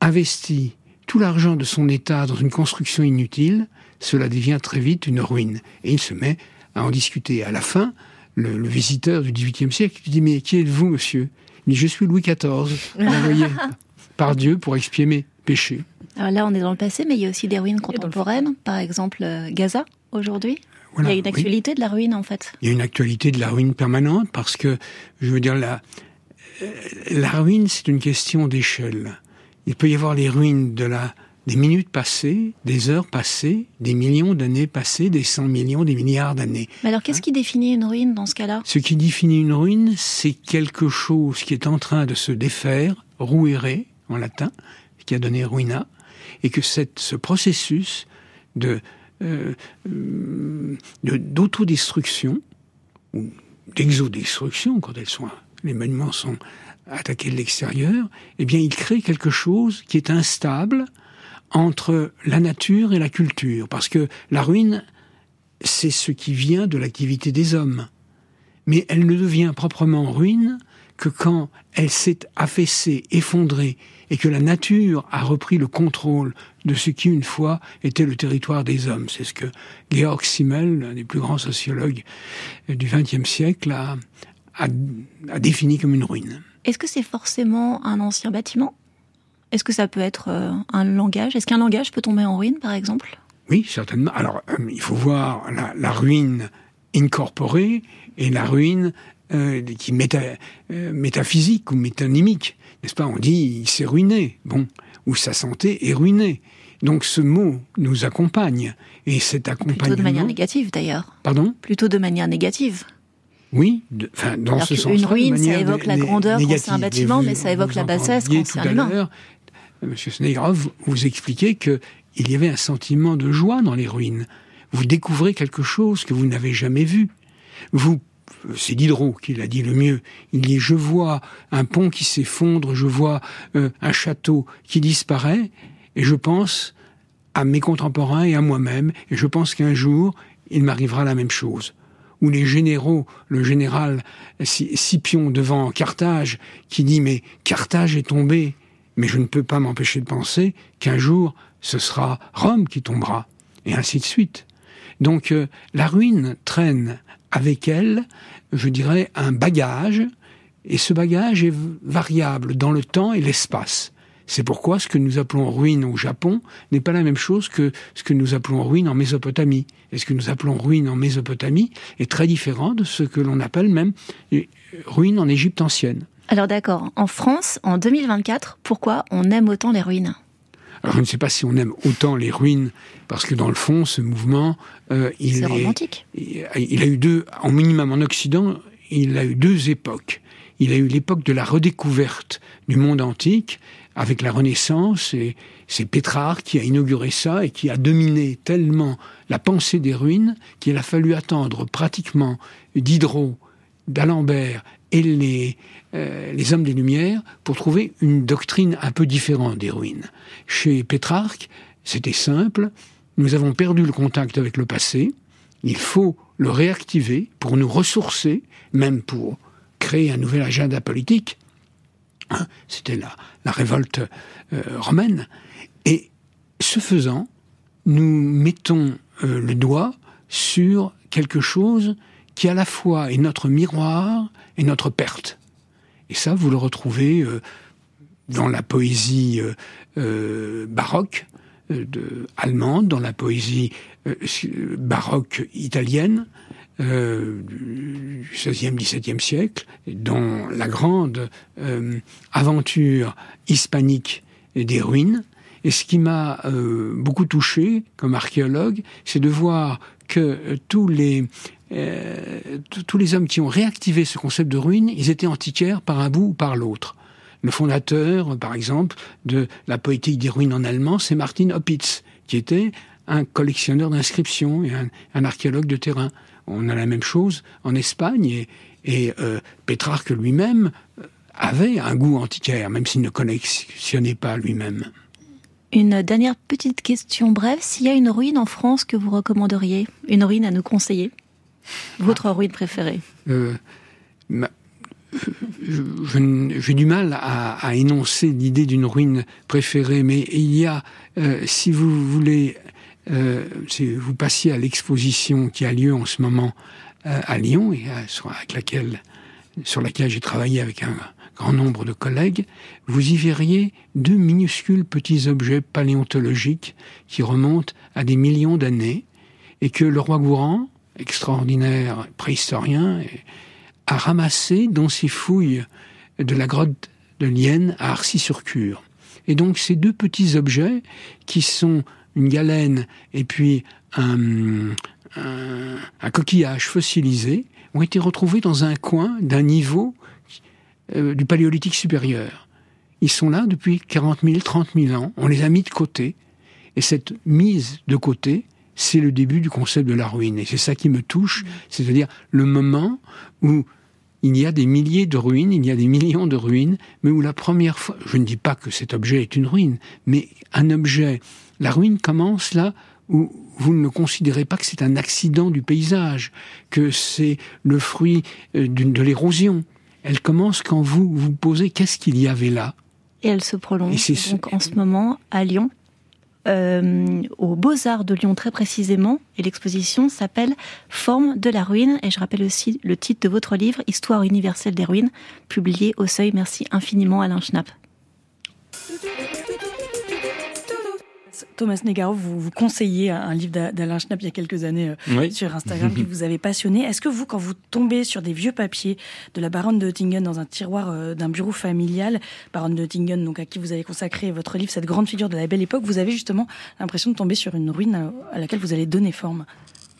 investit tout l'argent de son État dans une construction inutile, cela devient très vite une ruine. Et il se met à en discuter. À la fin, le, le visiteur du XVIIIe siècle lui dit, mais qui êtes-vous, monsieur? Il dit, je suis Louis XIV, envoyé par Dieu pour expier mes péchés. Alors là, on est dans le passé, mais il y a aussi des ruines contemporaines. Par exemple, euh, Gaza, aujourd'hui. Voilà, il y a une oui. actualité de la ruine, en fait. Il y a une actualité de la ruine permanente parce que, je veux dire, la, euh, la ruine, c'est une question d'échelle. Il peut y avoir les ruines de la, des minutes passées, des heures passées, des millions d'années passées, des cent millions, des milliards d'années. Mais alors, qu'est-ce qui définit une ruine dans ce cas-là? Ce qui définit une ruine, c'est quelque chose qui est en train de se défaire, ruere en latin, qui a donné ruina, et que ce processus euh, euh, de- d'autodestruction ou d'exodestruction quand elles sont les monuments sont attaqués de l'extérieur, eh bien il crée quelque chose qui est instable entre la nature et la culture, parce que la ruine c'est ce qui vient de l'activité des hommes. Mais elle ne devient proprement ruine que quand elle s'est affaissée, effondrée, et que la nature a repris le contrôle de ce qui une fois était le territoire des hommes. C'est ce que Georg Simmel, l'un des plus grands sociologues du XXe siècle, a, a- a défini comme une ruine. Est-ce que c'est forcément un ancien bâtiment? Est-ce que ça peut être euh, un langage? Est-ce qu'un langage peut tomber en ruine, par exemple? Oui, certainement. Alors, euh, il faut voir la, la ruine incorporée et la ruine euh, qui méta, euh, métaphysique ou métonymique. N'est-ce pas? On dit il s'est ruiné. Bon, ou sa santé est ruinée. Donc ce mot nous accompagne et cet accompagnement. Plutôt de manière négative, d'ailleurs. Pardon? Plutôt de manière négative. Oui, de- enfin dans Alors ce sens. ruine, ça évoque la grandeur quand c'est un bâtiment, mais ça évoque la bassesse quand c'est un humain. Monsieur Snegrov, vous, vous expliquez que il y avait un sentiment de joie dans les ruines. Vous découvrez quelque chose que vous n'avez jamais vu. Vous, c'est Diderot qui l'a dit le mieux. Il dit je vois un pont qui s'effondre, je vois euh, un château qui disparaît, et je pense à mes contemporains et à moi-même, et je pense qu'un jour il m'arrivera la même chose où les généraux, le général Sci- Scipion devant Carthage, qui dit mais Carthage est tombé, mais je ne peux pas m'empêcher de penser qu'un jour ce sera Rome qui tombera, et ainsi de suite. Donc euh, la ruine traîne avec elle, je dirais, un bagage, et ce bagage est variable dans le temps et l'espace. C'est pourquoi ce que nous appelons ruine au Japon n'est pas la même chose que ce que nous appelons ruine en Mésopotamie. Et ce que nous appelons ruine en Mésopotamie est très différent de ce que l'on appelle même euh, ruine en Égypte ancienne. Alors d'accord, en France, en 2024, pourquoi on aime autant les ruines? Alors je ne sais pas si on aime autant les ruines, parce que dans le fond, ce mouvement, euh, il est, romantique. il il a eu deux, en minimum en Occident, il a eu deux époques. Il a eu l'époque de la redécouverte du monde antique avec la Renaissance et c'est Pétrarque qui a inauguré ça et qui a dominé tellement la pensée des ruines qu'il a fallu attendre pratiquement Diderot, d'Alembert et les, euh, les hommes des Lumières pour trouver une doctrine un peu différente des ruines. Chez Pétrarque, c'était simple. Nous avons perdu le contact avec le passé. Il faut le réactiver pour nous ressourcer, même pour créer un nouvel agenda politique. Hein, C'était la, la révolte euh, romaine. Et ce faisant, nous mettons euh, le doigt sur quelque chose qui à la fois est notre miroir et notre perte. Et ça, vous le retrouvez euh, dans la poésie euh, euh, baroque de, allemande, dans la poésie si- baroque italienne du XVIe, XVIIe siècle, dans la grande aventure hispanique des ruines. Et ce qui m'a beaucoup touché comme archéologue, c'est de voir que tous les tous- tous les hommes qui ont réactivé ce concept de ruine, ils étaient antiquaires par un bout ou par l'autre. Le fondateur, par exemple, de la poétique des ruines en allemand, c'est Martin Opitz, qui était un collectionneur d'inscriptions et un, archéologue de terrain. On a la même chose en Espagne et, et euh, Pétrarque lui-même euh, avait un goût antiquaire, même s'il ne collectionnait pas lui-même. Une dernière petite question brève. S'il y a une ruine en France que vous recommanderiez, une ruine à nous conseiller, votre ruine préférée. Euh, ma- j'ai du mal à, à énoncer l'idée d'une ruine préférée, mais il y a, euh, si vous voulez, euh, si vous passiez à l'exposition qui a lieu en ce moment euh, à Lyon et à- sur, avec laquelle, sur laquelle j'ai travaillé avec un grand nombre de collègues, vous y verriez deux minuscules petits objets paléontologiques qui remontent à des millions d'années et que le roi Gourand, extraordinaire préhistorien, a ramassé dans ses fouilles de la grotte de Lienne à Arcy-sur-Cure. Et donc ces deux petits objets qui sont une galène et puis un, coquillage fossilisé ont été retrouvés dans un coin d'un niveau euh, du paléolithique supérieur. Ils sont là depuis 40 000, 30 000 ans. On les a mis de côté. Et cette mise de côté, c'est le début du concept de la ruine. Et c'est ça qui me touche, c'est-à-dire le moment où il y a des milliers de ruines, il y a des millions de ruines, mais où la première fois, je ne dis pas que cet objet est une ruine, mais un objet, la ruine commence là où vous ne considérez pas que c'est un accident du paysage, que c'est le fruit euh, de l'érosion. Elle commence quand vous vous posez qu'est-ce qu'il y avait là. Et elle se prolonge ce- donc en ce moment à Lyon, euh, aux Beaux-Arts de Lyon très précisément. Et l'exposition s'appelle Forme de la ruine. Et je rappelle aussi le titre de votre livre, Histoire universelle des ruines, publié au Seuil. Merci infiniment Alain Schnapp. Thomas Negaro, vous, vous conseillez un livre d'A- d'Alain Schnapp il y a quelques années euh, Oui. sur Instagram qui vous avait passionné. Est-ce que vous, quand vous tombez sur des vieux papiers de la baronne de Oettingen dans un tiroir euh, d'un bureau familial, baronne de Oettingen, donc à qui vous avez consacré votre livre, cette grande figure de la belle époque, vous avez justement l'impression de tomber sur une ruine à laquelle vous allez donner forme?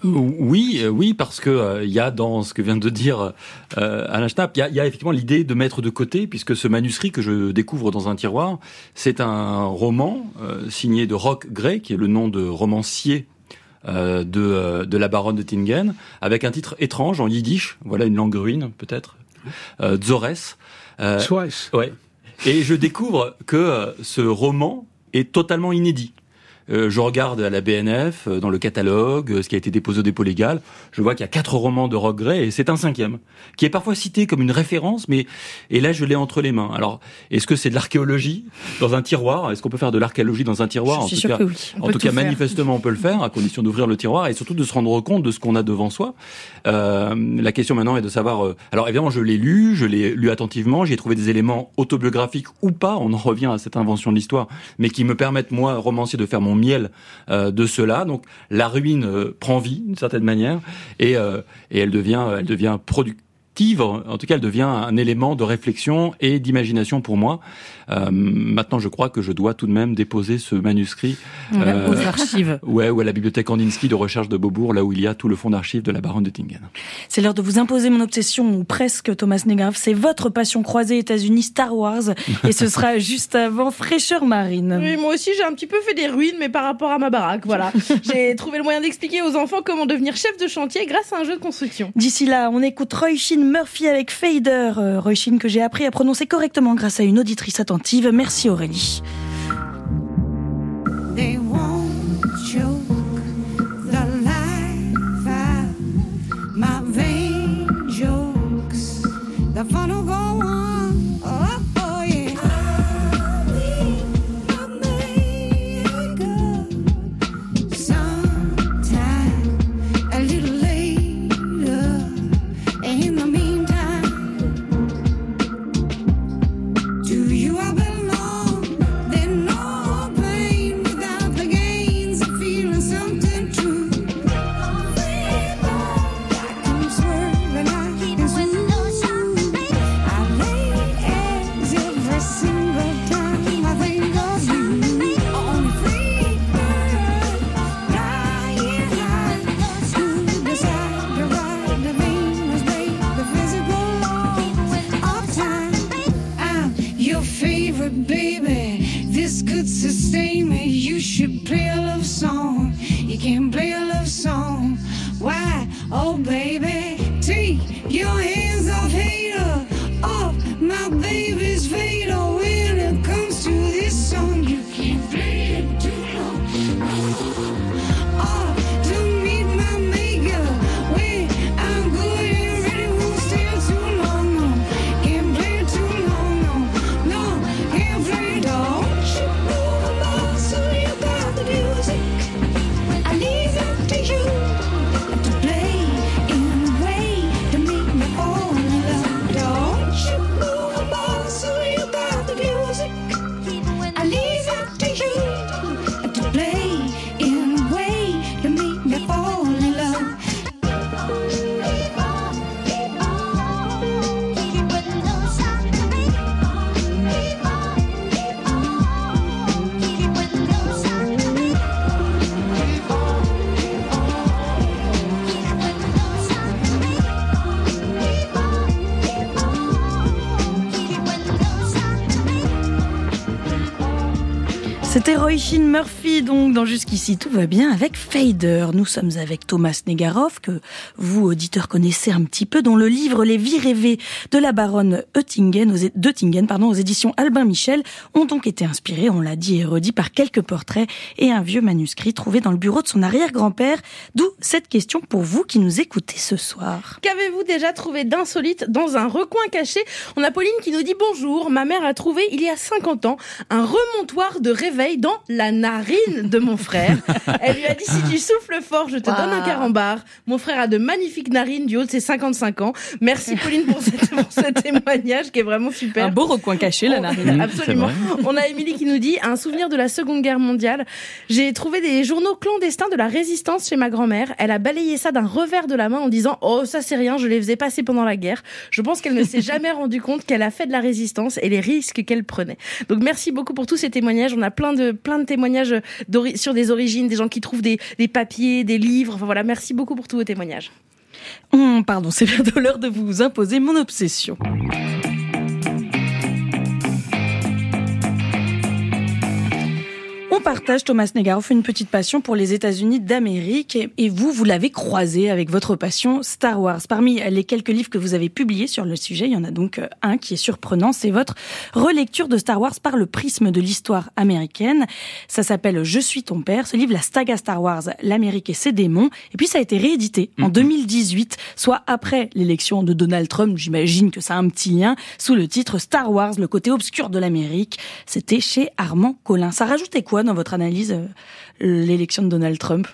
Oui, euh, oui, parce que euh, il y a dans ce que vient de dire euh, Alain Schnapp, il y a, il y a effectivement l'idée de mettre de côté, puisque ce manuscrit que je découvre dans un tiroir, c'est un roman euh, signé de Roch Gray, qui est le nom de romancier euh, de, euh, de la baronne de Tingen, avec un titre étrange en yiddish, voilà une langue ruine peut-être, euh, Zores. Euh, Ouais. Et je découvre que ce roman est totalement inédit. Euh, je regarde à la BNF, euh, dans le catalogue, euh, ce qui a été déposé au dépôt légal. Je vois qu'il y a quatre romans de Rock Gray et c'est un cinquième, qui est parfois cité comme une référence, mais et là je l'ai entre les mains. Alors, est-ce que c'est de l'archéologie dans un tiroir? Est-ce qu'on peut faire de l'archéologie dans un tiroir? Je En suis tout sûre cas, que oui. On en tout tout cas, manifestement, on peut le faire, à condition d'ouvrir le tiroir et surtout de se rendre compte de ce qu'on a devant soi. Euh, la question maintenant est de savoir. euh, alors évidemment, je l'ai lu, je l'ai lu attentivement, j'ai trouvé des éléments autobiographiques ou pas. On en revient à cette invention de l'histoire, mais qui me permettent moi, romancier, de faire mon miel euh, de cela. Donc la ruine euh, prend vie d'une certaine manière et, euh, et elle devient, elle devient productive active. En tout cas, elle devient un élément de réflexion et d'imagination pour moi. Euh, maintenant, je crois que je dois tout de même déposer ce manuscrit euh, aux archives. Ouais, ou à la bibliothèque Kandinsky de recherche de Beaubourg, là où il y a tout le fond d'archives de la baronne de Tingen. C'est l'heure de vous imposer mon obsession, ou presque, Thomas Negrave. C'est votre passion croisée États-Unis Star Wars, et ce sera juste avant Fraîcheur Marine. Oui, moi aussi, j'ai un petit peu fait des ruines, mais par rapport à ma baraque, voilà. j'ai trouvé le moyen d'expliquer aux enfants comment devenir chef de chantier grâce à un jeu de construction. D'ici là, on écoute Roy Murphy avec Fader. Euh, que j'ai appris à prononcer correctement grâce à une auditrice attentive. Merci Aurélie. Shin Murphy, donc, dans Jusqu'ici, tout va bien avec Fader. Nous sommes avec Thomas Negaroff, que vous, auditeurs, connaissez un petit peu, dont le livre Les vies rêvées de la baronne Oettingen, aux, pardon, aux éditions Albin Michel, ont donc été inspirés, on l'a dit et redit, par quelques portraits et un vieux manuscrit trouvé dans le bureau de son arrière-grand-père. D'où cette question pour vous qui nous écoutez ce soir. Qu'avez-vous déjà trouvé d'insolite dans un recoin caché? On a Pauline qui nous dit bonjour. Ma mère a trouvé il y a 50 ans un remontoir de réveil dans narine de mon frère. Elle lui a dit si tu souffles fort, je te donne un carambar. Mon frère a de magnifiques narines du haut de ses 55 ans. Merci Pauline pour, cette- pour ce témoignage qui est vraiment super. Un beau recoin caché, la Oh, narine. Absolument. On a Émilie qui nous dit un souvenir de la Seconde Guerre mondiale. J'ai trouvé des journaux clandestins de la résistance chez ma grand-mère. Elle a balayé ça d'un revers de la main en disant "Oh, ça c'est rien, je les faisais passer pendant la guerre." Je pense qu'elle ne s'est jamais rendue compte qu'elle a fait de la résistance et les risques qu'elle prenait. Donc merci beaucoup pour tous ces témoignages. On a plein de plein de témoignages d'ori- sur des origines, des gens qui trouvent des, papiers, des livres. Enfin voilà, merci beaucoup pour tous vos témoignages. Pardon, c'est bientôt l'heure de vous imposer mon obsession. On partage, Thomas Negaroff, une petite passion pour les États-Unis d'Amérique. Et- vous, vous l'avez croisé avec votre passion Star Wars. Parmi les quelques livres que vous avez publiés sur le sujet, il y en a donc euh, un qui est surprenant. C'est votre relecture de Star Wars par le prisme de l'histoire américaine. Ça s'appelle Je suis ton père. Ce livre, la saga Star Wars, l'Amérique et ses démons. Et puis, ça a été réédité en 2018, soit après l'élection de Donald Trump. J'imagine que ça a un petit lien sous le titre Star Wars, le côté obscur de l'Amérique. C'était chez Armand Collin. Ça rajoutait quoi dans votre analyse, euh, l'élection de Donald Trump?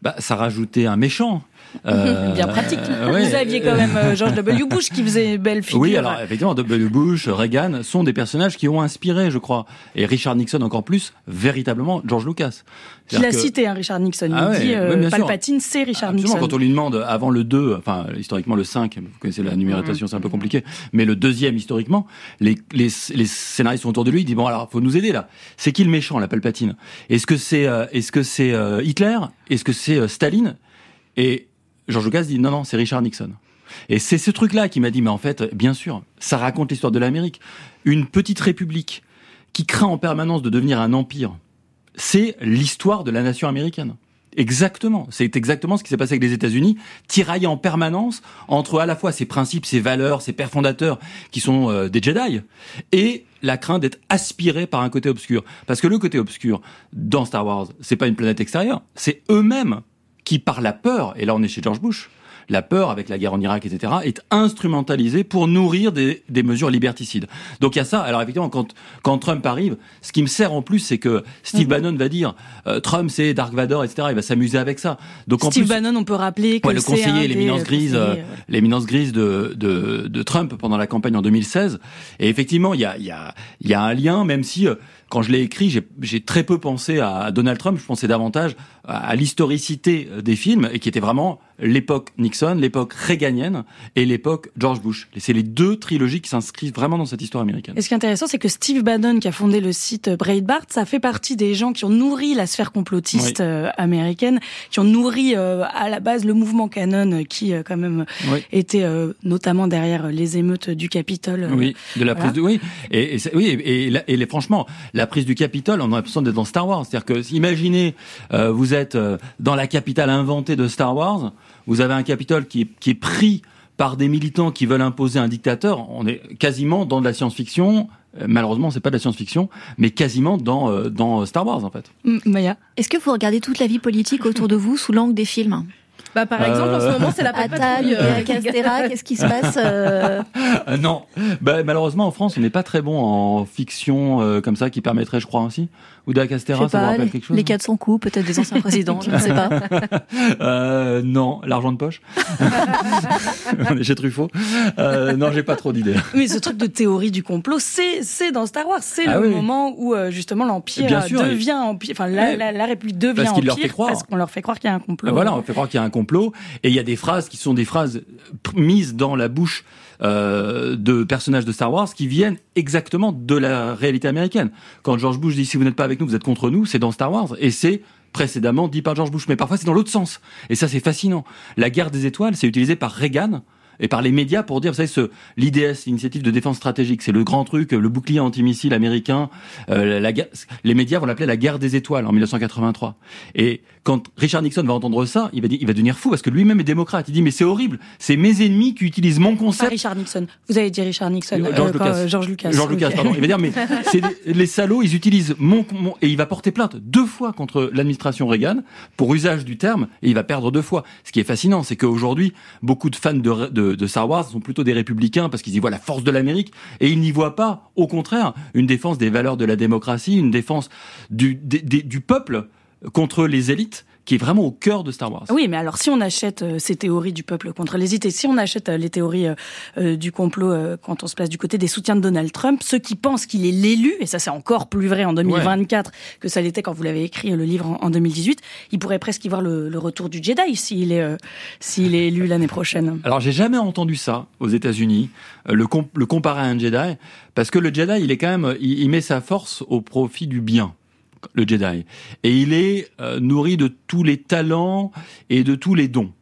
Bah, ça rajoutait un méchant. Euh, Bien pratique. ouais. Vous aviez quand même euh, George W. Bush qui faisait belle figure. Oui, alors effectivement, W. Bush, Reagan sont des personnages qui ont inspiré, je crois, et Richard Nixon encore plus, véritablement George Lucas. Il a que- cité hein, Richard Nixon. Ah il dit euh, ouais. Palpatine, c'est Richard Absolument, Nixon. quand on lui demande avant le 2, enfin historiquement le 5, vous connaissez la numérotation, c'est un peu compliqué, mais le deuxième historiquement, les, les, les scénaristes sont autour de lui, il dit bon alors faut nous aider là. C'est qui le méchant, la Palpatine? Est-ce que c'est euh, est-ce que c'est euh, Hitler? Est-ce que c'est euh, Staline? Et George Lucas dit non non c'est Richard Nixon. Et c'est ce truc-là qui m'a dit mais en fait bien sûr ça raconte l'histoire de l'Amérique, une petite république qui craint en permanence de devenir un empire. C'est l'histoire de la nation américaine. Exactement. C'est exactement ce qui s'est passé avec les États-Unis, tiraillés en permanence entre à la fois ses principes, ses valeurs, ses pères fondateurs, qui sont euh, des Jedi, et la crainte d'être aspiré par un côté obscur. Parce que le côté obscur dans Star Wars, c'est pas une planète extérieure, c'est eux-mêmes qui, par la peur, et là on est chez George Bush, la peur avec la guerre en Irak, etc., est instrumentalisée pour nourrir des, des mesures liberticides. Donc il y a ça. Alors effectivement, quand, quand Trump arrive, ce qui me sert en plus, c'est que Steve Mhm. Bannon va dire euh, Trump c'est Dark Vador, etc. Il va s'amuser avec ça. Donc en Steve plus, Bannon, on peut rappeler que Ouais, le conseiller, l'éminence euh, grise, euh, l'éminence grise de, de, de Trump pendant la campagne en 2016. Et effectivement, il y a, il y a, il y a un lien, même si euh, quand je l'ai écrit, j'ai- j'ai très peu pensé à Donald Trump. Je pensais davantage à, l'historicité euh, des films et qui était vraiment l'époque Nixon, l'époque réganienne et l'époque George Bush. Et c'est les deux trilogies qui s'inscrivent vraiment dans cette histoire américaine. Et ce qui est intéressant, c'est que Steve Bannon, qui a fondé le site Breitbart, ça fait partie des gens qui ont nourri la sphère complotiste Oui. euh, américaine, qui ont nourri euh, à la base le mouvement Canon, euh, qui euh, quand même Oui. était euh, notamment derrière les émeutes du Capitole. Oui, de la voilà. prise de oui et, oui et, franchement la prise du Capitole on a l'impression d'être dans Star Wars c'est-à-dire que imaginez euh, vous êtes euh, dans la capitale inventée de Star Wars vous avez un Capitole qui est, qui est pris par des militants qui veulent imposer un dictateur. On est quasiment dans de la science-fiction. Euh, malheureusement c'est pas de la science-fiction mais quasiment dans euh, dans Star Wars en fait. M- Maya. Est-ce que vous regardez toute la vie politique autour de vous sous l'angle des films? Bah, par exemple, en ce moment, c'est la patrouille, euh, Castera, qu'est-ce qui se passe non. Bah, malheureusement en France on n'est pas très bon en fiction euh, comme ça qui permettrait je crois ainsi ou de la Je Castera sais ça vous rappelle les, quelque chose les 400 coups, peut-être des anciens présidents, je ne sais pas. Euh, non, l'argent de poche. On est chez Truffaut. Euh, non, j'ai pas trop d'idées. Mais ce truc de théorie du complot, c'est c'est dans Star Wars, c'est Ah le oui. moment où euh, justement l'empire devient empire, enfin la, Ouais. la, la République devient Parce empire leur fait croire. parce qu'on leur fait croire qu'il y a un complot. Euh, Voilà, on fait croire qu'il y a un complot. Et il y a des phrases qui sont des phrases mises dans la bouche euh, de personnages de Star Wars qui viennent exactement de la réalité américaine. Quand George Bush dit si vous n'êtes pas avec nous, vous êtes contre nous, c'est dans Star Wars. Et c'est précédemment dit par George Bush. Mais parfois c'est dans l'autre sens. Et ça c'est fascinant. La guerre des étoiles, c'est utilisé par Reagan et par les médias pour dire, vous savez, ce l'IDS, l'initiative de défense stratégique, c'est le grand truc, le bouclier antimissile américain. euh, la, guerre- les médias vont l'appeler la guerre des étoiles en 1983. Et quand Richard Nixon va entendre ça, il va dire, il va devenir fou parce que lui-même est démocrate. Il dit, mais c'est horrible, c'est mes ennemis qui utilisent mon Pas concept. Richard Nixon. Vous avez dit Richard Nixon. George euh, Lucas. euh, George Lucas. George Lucas, pardon. Il va dire, mais c'est des- les salauds, ils utilisent mon, mon- et il va porter plainte deux fois contre l'administration Reagan pour usage du terme et il va perdre deux fois. Ce qui est fascinant, c'est qu'aujourd'hui, beaucoup de fans de, de, de Star sont plutôt des républicains parce qu'ils y voient la force de l'Amérique et ils n'y voient pas, au contraire, une défense des valeurs de la démocratie, une défense du peuple contre les élites qui est vraiment au cœur de Star Wars. Oui, mais alors si on achète euh, ces théories du peuple contre les et si on achète euh, les théories euh, du complot quand on se place du côté des soutiens de Donald Trump, ceux qui pensent qu'il est l'élu, et ça c'est encore plus vrai en 2024 que ça l'était quand vous l'avez écrit le livre en, en 2018, ils pourraient presque y voir le, le retour du Jedi s'il est s'il est élu l'année prochaine. Alors j'ai jamais entendu ça aux États-Unis, le, com- le comparer à un Jedi, parce que le Jedi, il est quand même, il, il met sa force au profit du bien, le Jedi, et il est euh, nourri de tous les talents et de tous les dons.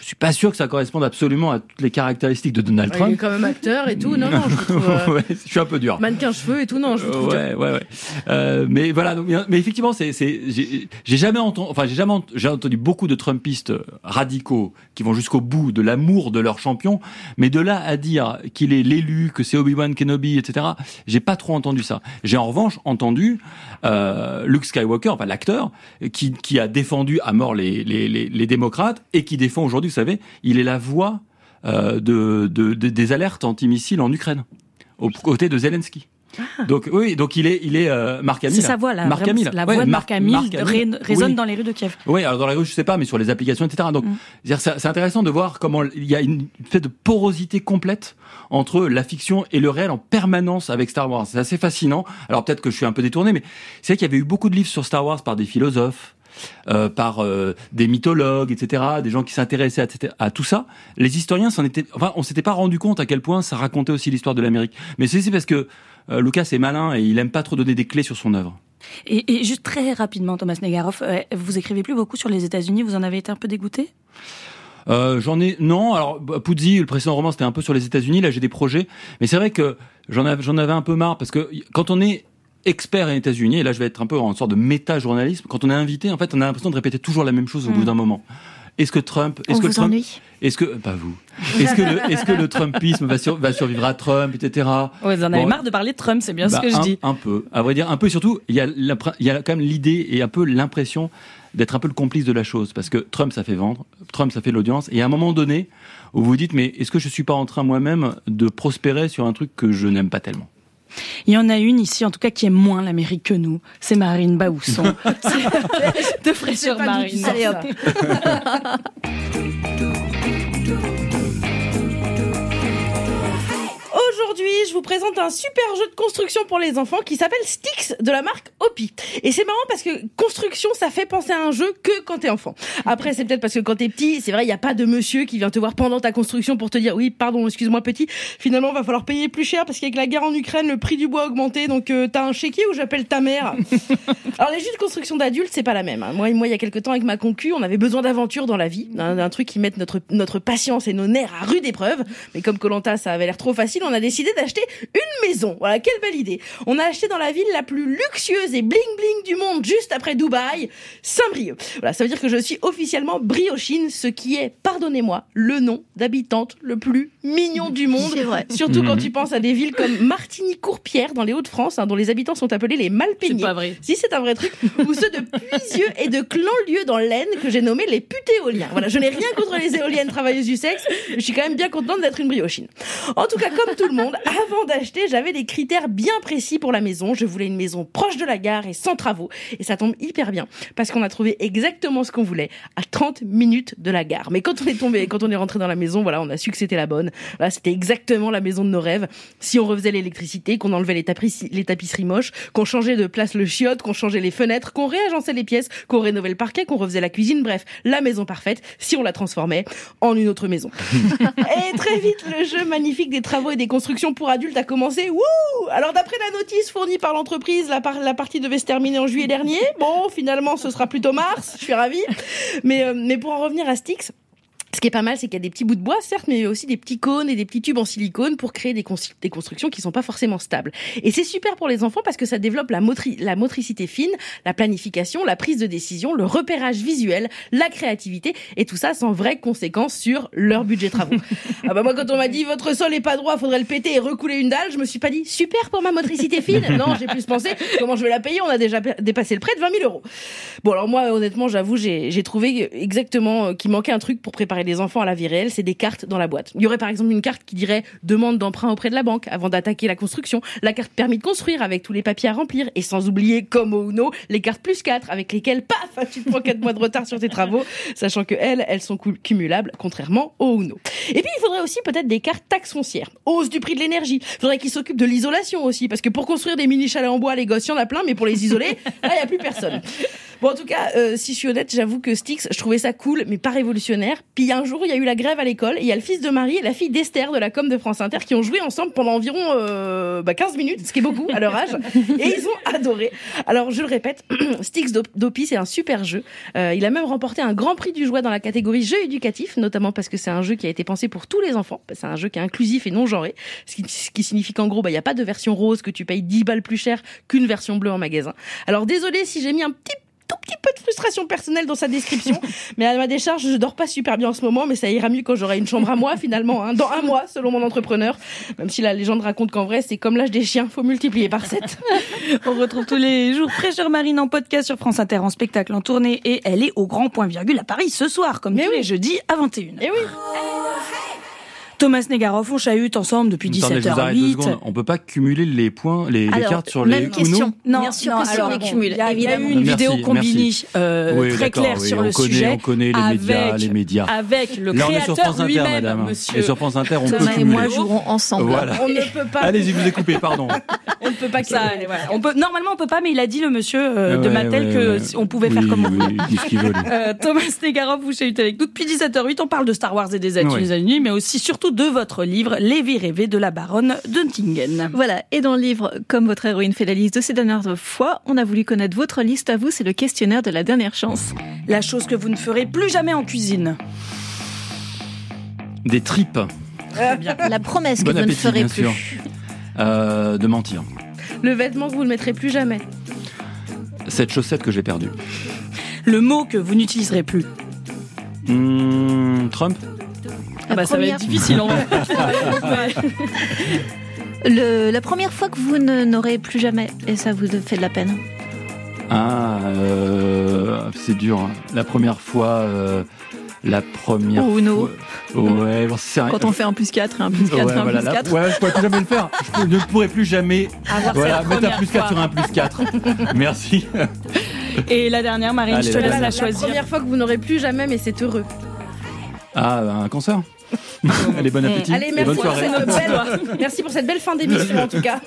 Je suis pas sûr que ça corresponde absolument à toutes les caractéristiques de Donald Il est Trump. quand même acteur et tout. Non, non, je trouve. euh, ouais, je suis un peu dur. Mannequin cheveux et tout, non, je trouve dur. ouais, ouais, ouais. Euh, mais voilà, donc, mais effectivement, c'est, c'est, j'ai j'ai jamais entendu, enfin, j'ai jamais, j'ai entendu beaucoup de Trumpistes radicaux qui vont jusqu'au bout de l'amour de leur champion, mais de là à dire qu'il est l'élu, que c'est Obi-Wan Kenobi, etc. J'ai pas trop entendu ça. J'ai en revanche entendu euh, Luke Skywalker, enfin l'acteur, qui, qui a défendu à mort les, les, les, les démocrates et qui défend aujourd'hui, vous savez, il est la voix euh, de, de, de- des alertes antimissiles en Ukraine, aux côtés de Zelensky. Donc oui, donc il est, il est euh, Marc Hamill. C'est sa voix, là. Marc Hamill. La Ouais, voix de Marc- Hamill Marc Hamill. ré- résonne Oui. dans les rues de Kiev. Oui, alors dans la rue, je sais pas, mais sur les applications, etc. Donc, Mm. c'est intéressant de voir comment il y a une fait de porosité complète entre la fiction et le réel en permanence avec Star Wars. C'est assez fascinant. Alors peut-être que je suis un peu détourné, mais c'est vrai qu'il y avait eu beaucoup de livres sur Star Wars par des philosophes. Euh, par euh, des mythologues, etc., des gens qui s'intéressaient à, à tout ça. Les historiens s'en étaient, enfin, on s'était pas rendu compte à quel point ça racontait aussi l'histoire de l'Amérique. Mais c'est parce que euh, Lucas est malin et il aime pas trop donner des clés sur son œuvre. Et, et juste très rapidement, Thomas Negaroff, vous écrivez plus beaucoup sur les États-Unis, vous en avez été un peu dégoûté? Euh, j'en ai non. Alors bah, Puzzi, le précédent roman, c'était un peu sur les États-Unis. Là, j'ai des projets, mais c'est vrai que j'en avais, un peu marre parce que quand on est expert aux États-Unis, et là, je vais être un peu en sorte de méta-journalisme. Quand on est invité, en fait, on a l'impression de répéter toujours la même chose au Mm. bout d'un moment. Est-ce que Trump, est-ce que vous Trump, est-ce que pas vous, est-ce que le, est-ce que le Trumpisme va, sur- va survivre à Trump, etc. Ouais, Vous en avez Bon, marre de parler de Trump, c'est bien bah, ce que je un, dis. Un peu. À vrai dire, un peu. Surtout, il y a, l'impr- il y a quand même l'idée et un peu l'impression d'être un peu le complice de la chose. Parce que Trump, ça fait vendre. Trump, ça fait de l'audience. Et à un moment donné, où vous vous dites, mais est-ce que je suis pas en train moi-même de prospérer sur un truc que je n'aime pas tellement? Il y en a une ici, en tout cas, qui aime moins l'Amérique que nous. C'est Marine Baousson. De fraîcheur Marine. Allez hop. Aujourd'hui, je vous présente un super jeu de construction pour les enfants qui s'appelle Styx de la marque Hopi. Et c'est marrant parce que construction, ça fait penser à un jeu que quand t'es enfant. Après, c'est peut-être parce que quand t'es petit, c'est vrai, il n'y a pas de monsieur qui vient te voir pendant ta construction pour te dire oui, pardon, excuse-moi petit, finalement, va falloir payer plus cher parce qu'avec la guerre en Ukraine, le prix du bois a augmenté, donc euh, t'as un chéquier ou j'appelle ta mère? Alors les jeux de construction d'adultes, c'est pas la même. hein. Moi, moi, il y a quelques temps avec ma concu, on avait besoin d'aventure dans la vie, d'un truc qui mette notre notre patience et nos nerfs à rude épreuve. Mais comme Colanta, ça avait l'air trop facile, on a décidé d'acheter une maison. Voilà, quelle belle idée. On a acheté dans la ville la plus luxueuse et bling bling du monde, juste après Dubaï, Saint-Brieuc. Voilà, ça veut dire que je suis officiellement briochine, ce qui est, pardonnez-moi, le nom d'habitante le plus mignon du monde. C'est vrai. Surtout quand Mhm. tu penses à des villes comme Martigny-Courpierre dans les Hauts-de-France, hein, dont les habitants sont appelés les Malpeignés. C'est pas vrai. Si, c'est un vrai truc. Ou ceux de Puisieux et de Clanlieu dans l'Aisne que j'ai nommés les putéoliens. Voilà, je n'ai rien contre les éoliennes travailleuses du sexe, mais je suis quand même bien contente d'être une briochine. En tout cas, comme tout le monde, avant d'acheter, j'avais des critères bien précis pour la maison. Je voulais une maison proche de la gare et sans travaux. Et ça tombe hyper bien, parce qu'on a trouvé exactement ce qu'on voulait, à 30 minutes de la gare. Mais quand on est tombé, quand on est rentré dans la maison, voilà, on a su que c'était la bonne. Voilà, c'était exactement la maison de nos rêves. Si on refaisait l'électricité, qu'on enlevait les, tapisseries- les tapisseries moches, qu'on changeait de place le chiotte, qu'on changeait les fenêtres, qu'on réagençait les pièces, qu'on rénovait le parquet, qu'on refaisait la cuisine, bref, la maison parfaite, si on la transformait en une autre maison. et très vite, le jeu magnifique des travaux et des constructions pour adultes a commencé. Wouh Alors d'après la notice fournie par l'entreprise, la partie devait se terminer en juillet dernier. Bon, finalement, ce sera plutôt mars. Je suis ravie. Mais, euh, mais pour en revenir à Styx, ce qui est pas mal, c'est qu'il y a des petits bouts de bois, certes, mais aussi des petits cônes et des petits tubes en silicone pour créer des, cons- des constructions qui sont pas forcément stables. Et c'est super pour les enfants parce que ça développe la, motri- la motricité fine, la planification, la prise de décision, le repérage visuel, la créativité, et tout ça sans vraies conséquences sur leur budget travaux. ah bah moi, quand on m'a dit votre sol est pas droit, faudrait le péter et recouler une dalle, je me suis pas dit super pour ma motricité fine. Non, j'ai plus pensé comment je vais la payer. On a déjà dépassé le prêt de 20 000 euros. Bon, alors moi, honnêtement, j'avoue, j'ai j'ai trouvé exactement euh, qu'il manquait un truc pour préparer les enfants à la vie réelle, c'est des cartes dans la boîte. Il y aurait par exemple une carte qui dirait demande d'emprunt auprès de la banque avant d'attaquer la construction, la carte permis de construire avec tous les papiers à remplir, et sans oublier, comme au Uno, les cartes plus 4 avec lesquelles, paf, tu te prends 4 mois de retard sur tes travaux, sachant que elles, elles sont cumulables, contrairement au Uno. Et puis, il faudrait aussi peut-être des cartes taxes foncières, hausse du prix de l'énergie. Il faudrait qu'ils s'occupent de l'isolation aussi, parce que pour construire des mini chalets en bois, les gosses, il y en a plein, mais pour les isoler, là, il n'y a plus personne. Bon, en tout cas, euh, si je suis honnête, j'avoue que Styx, je trouvais ça cool, mais pas révolutionnaire. Puis un jour, il y a eu la grève à l'école, et il y a le fils de Marie et la fille d'Esther de la com de France Inter qui ont joué ensemble pendant environ euh, bah, 15 minutes, ce qui est beaucoup à leur âge, et ils ont adoré. Alors, je le répète, Styx d'Op- d'Opi, c'est un super jeu. Euh, il a même remporté un grand prix du jouet dans la catégorie jeu éducatif, notamment parce que c'est un jeu qui a été pensé pour tous les enfants. C'est un jeu qui est inclusif et non genré, ce qui, ce qui signifie qu'en gros, bah, il n'y a pas de version rose que tu payes 10 balles plus cher qu'une version bleue en magasin. Alors, désolé si j'ai mis un petit tout petit peu de frustration personnelle dans sa description, mais à ma décharge, je dors pas super bien en ce moment, mais ça ira mieux quand j'aurai une chambre à moi finalement, hein, dans un mois selon mon entrepreneur. Même si la légende raconte qu'en vrai, c'est comme l'âge des chiens, faut multiplier par 7. On retrouve tous les jours Fraîcheur Marine en podcast sur France Inter en spectacle en tournée et elle est au grand point virgule à Paris ce soir, comme Mais tous oui. les jeudis à 21h. Et oui. Thomas Negaroff, on chahute ensemble depuis Attendez, je vous arrête deux 17h08. secondes. On peut pas cumuler les points, les, cartes sur même les question. Uno? Non, Bien sûr non, que si alors, on les cumule, Il y a, il y a eu évidemment. une Merci, vidéo combini euh, Oui, très claire oui, sur on le connaît, sujet. on connaît les médias, avec, les médias. Avec le Là, créateur France Inter, lui-même, madame. monsieur. Et sur France Inter, on peut Thomas et cumuler. moi jouerons ensemble. Voilà. On ne peut pas. Allez-y, vous ai coupé, pardon. On ne peut pas Ça, que- voilà. on peut, normalement, on peut pas, mais il a dit le monsieur euh, de Mattel ouais, que on pouvait faire comme on oui, voulait. il dit ce qu'il veut, lui. Euh, Thomas Negaroff, vous chahutez avec nous depuis 17h08. On parle de Star Wars et des États-Unis, mais aussi surtout de votre livre, Les vies rêvées de la baronne d'Untingen. Voilà, et dans le livre, comme votre héroïne fait la liste de ses dernières fois, on a voulu connaître votre liste à vous, c'est le questionnaire de la dernière chance. La chose que vous ne ferez plus jamais en cuisine. Des tripes. La promesse que Bon vous ne ferez bien plus. sûr. Euh, de mentir. Le vêtement que vous ne mettrez plus jamais. Cette chaussette que j'ai perdue. Le mot que vous n'utiliserez plus. Hmm, Trump? Ah bah, ça va être difficile en vrai. Le- la première fois que vous ne- n'aurez plus jamais, et ça vous fait de la peine. Ah, euh, c'est dur. hein. La première fois, euh, la première Uno. fois- Ouais, bon, c'est un- Quand on fait un plus 4 et un plus 4 Ouais, et un voilà, plus là- 4. ouais, je pourrais plus jamais le faire. Je ne pourrais plus jamais Avoir voilà, mettre un plus 4 fois. sur un plus 4. Merci. Et la dernière, Marine, Allez, je te la laisse la La choisir. première fois que vous n'aurez plus jamais, mais c'est heureux. Ah, un cancer? Allez, bon appétit. Allez, merci bonne pour, cette belle... merci pour cette belle fin d'émission en tout cas.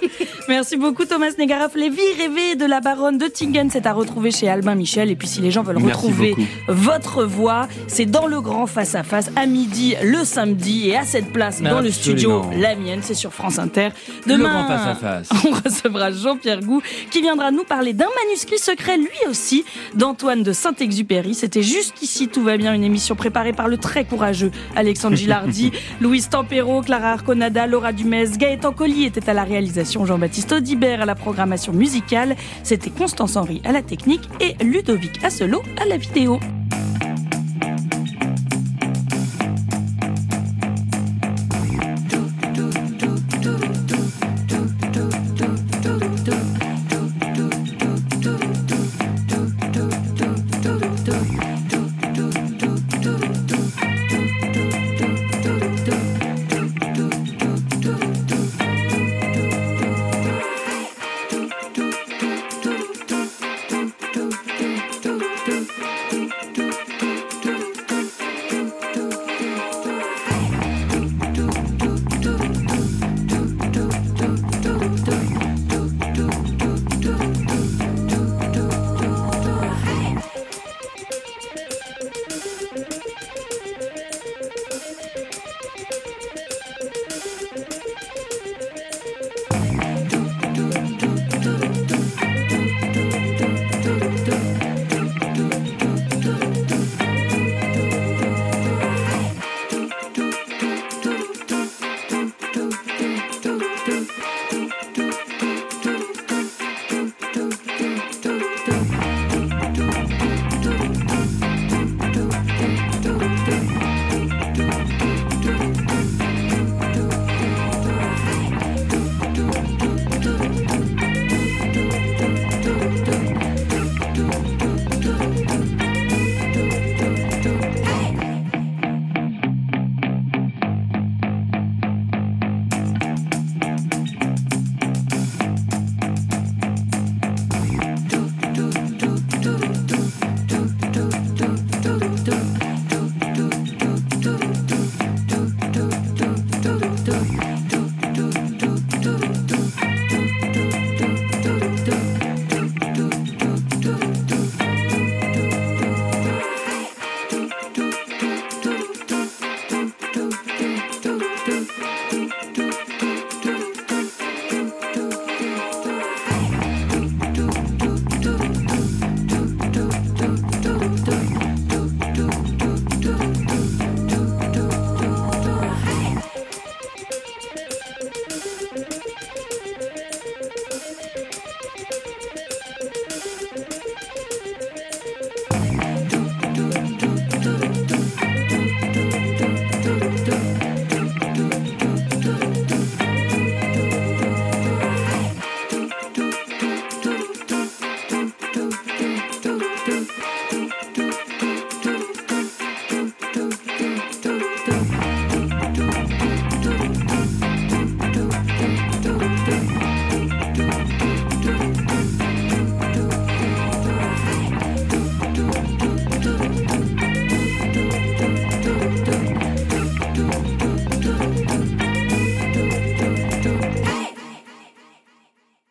Merci beaucoup Thomas Negaroff. Les vies rêvées de la baronne de Tingen, c'est à retrouver chez Albin Michel. Et puis si les gens veulent Merci retrouver beaucoup. votre voix, c'est dans le grand face à face à midi le samedi et à cette place dans le studio la mienne, c'est sur France Inter. Le Demain, grand face-à-face. on recevra Jean-Pierre Gou qui viendra nous parler d'un manuscrit secret lui aussi d'Antoine de Saint-Exupéry. C'était jusqu'ici tout va bien, une émission préparée par le très courageux Alexandre Louise Tampero, Clara Arconada, Laura Dumez, Gaëtan Colli était à la réalisation, Jean-Baptiste Audibert à la programmation musicale. C'était Constance Henry à la technique et Ludovic Asselot à la vidéo.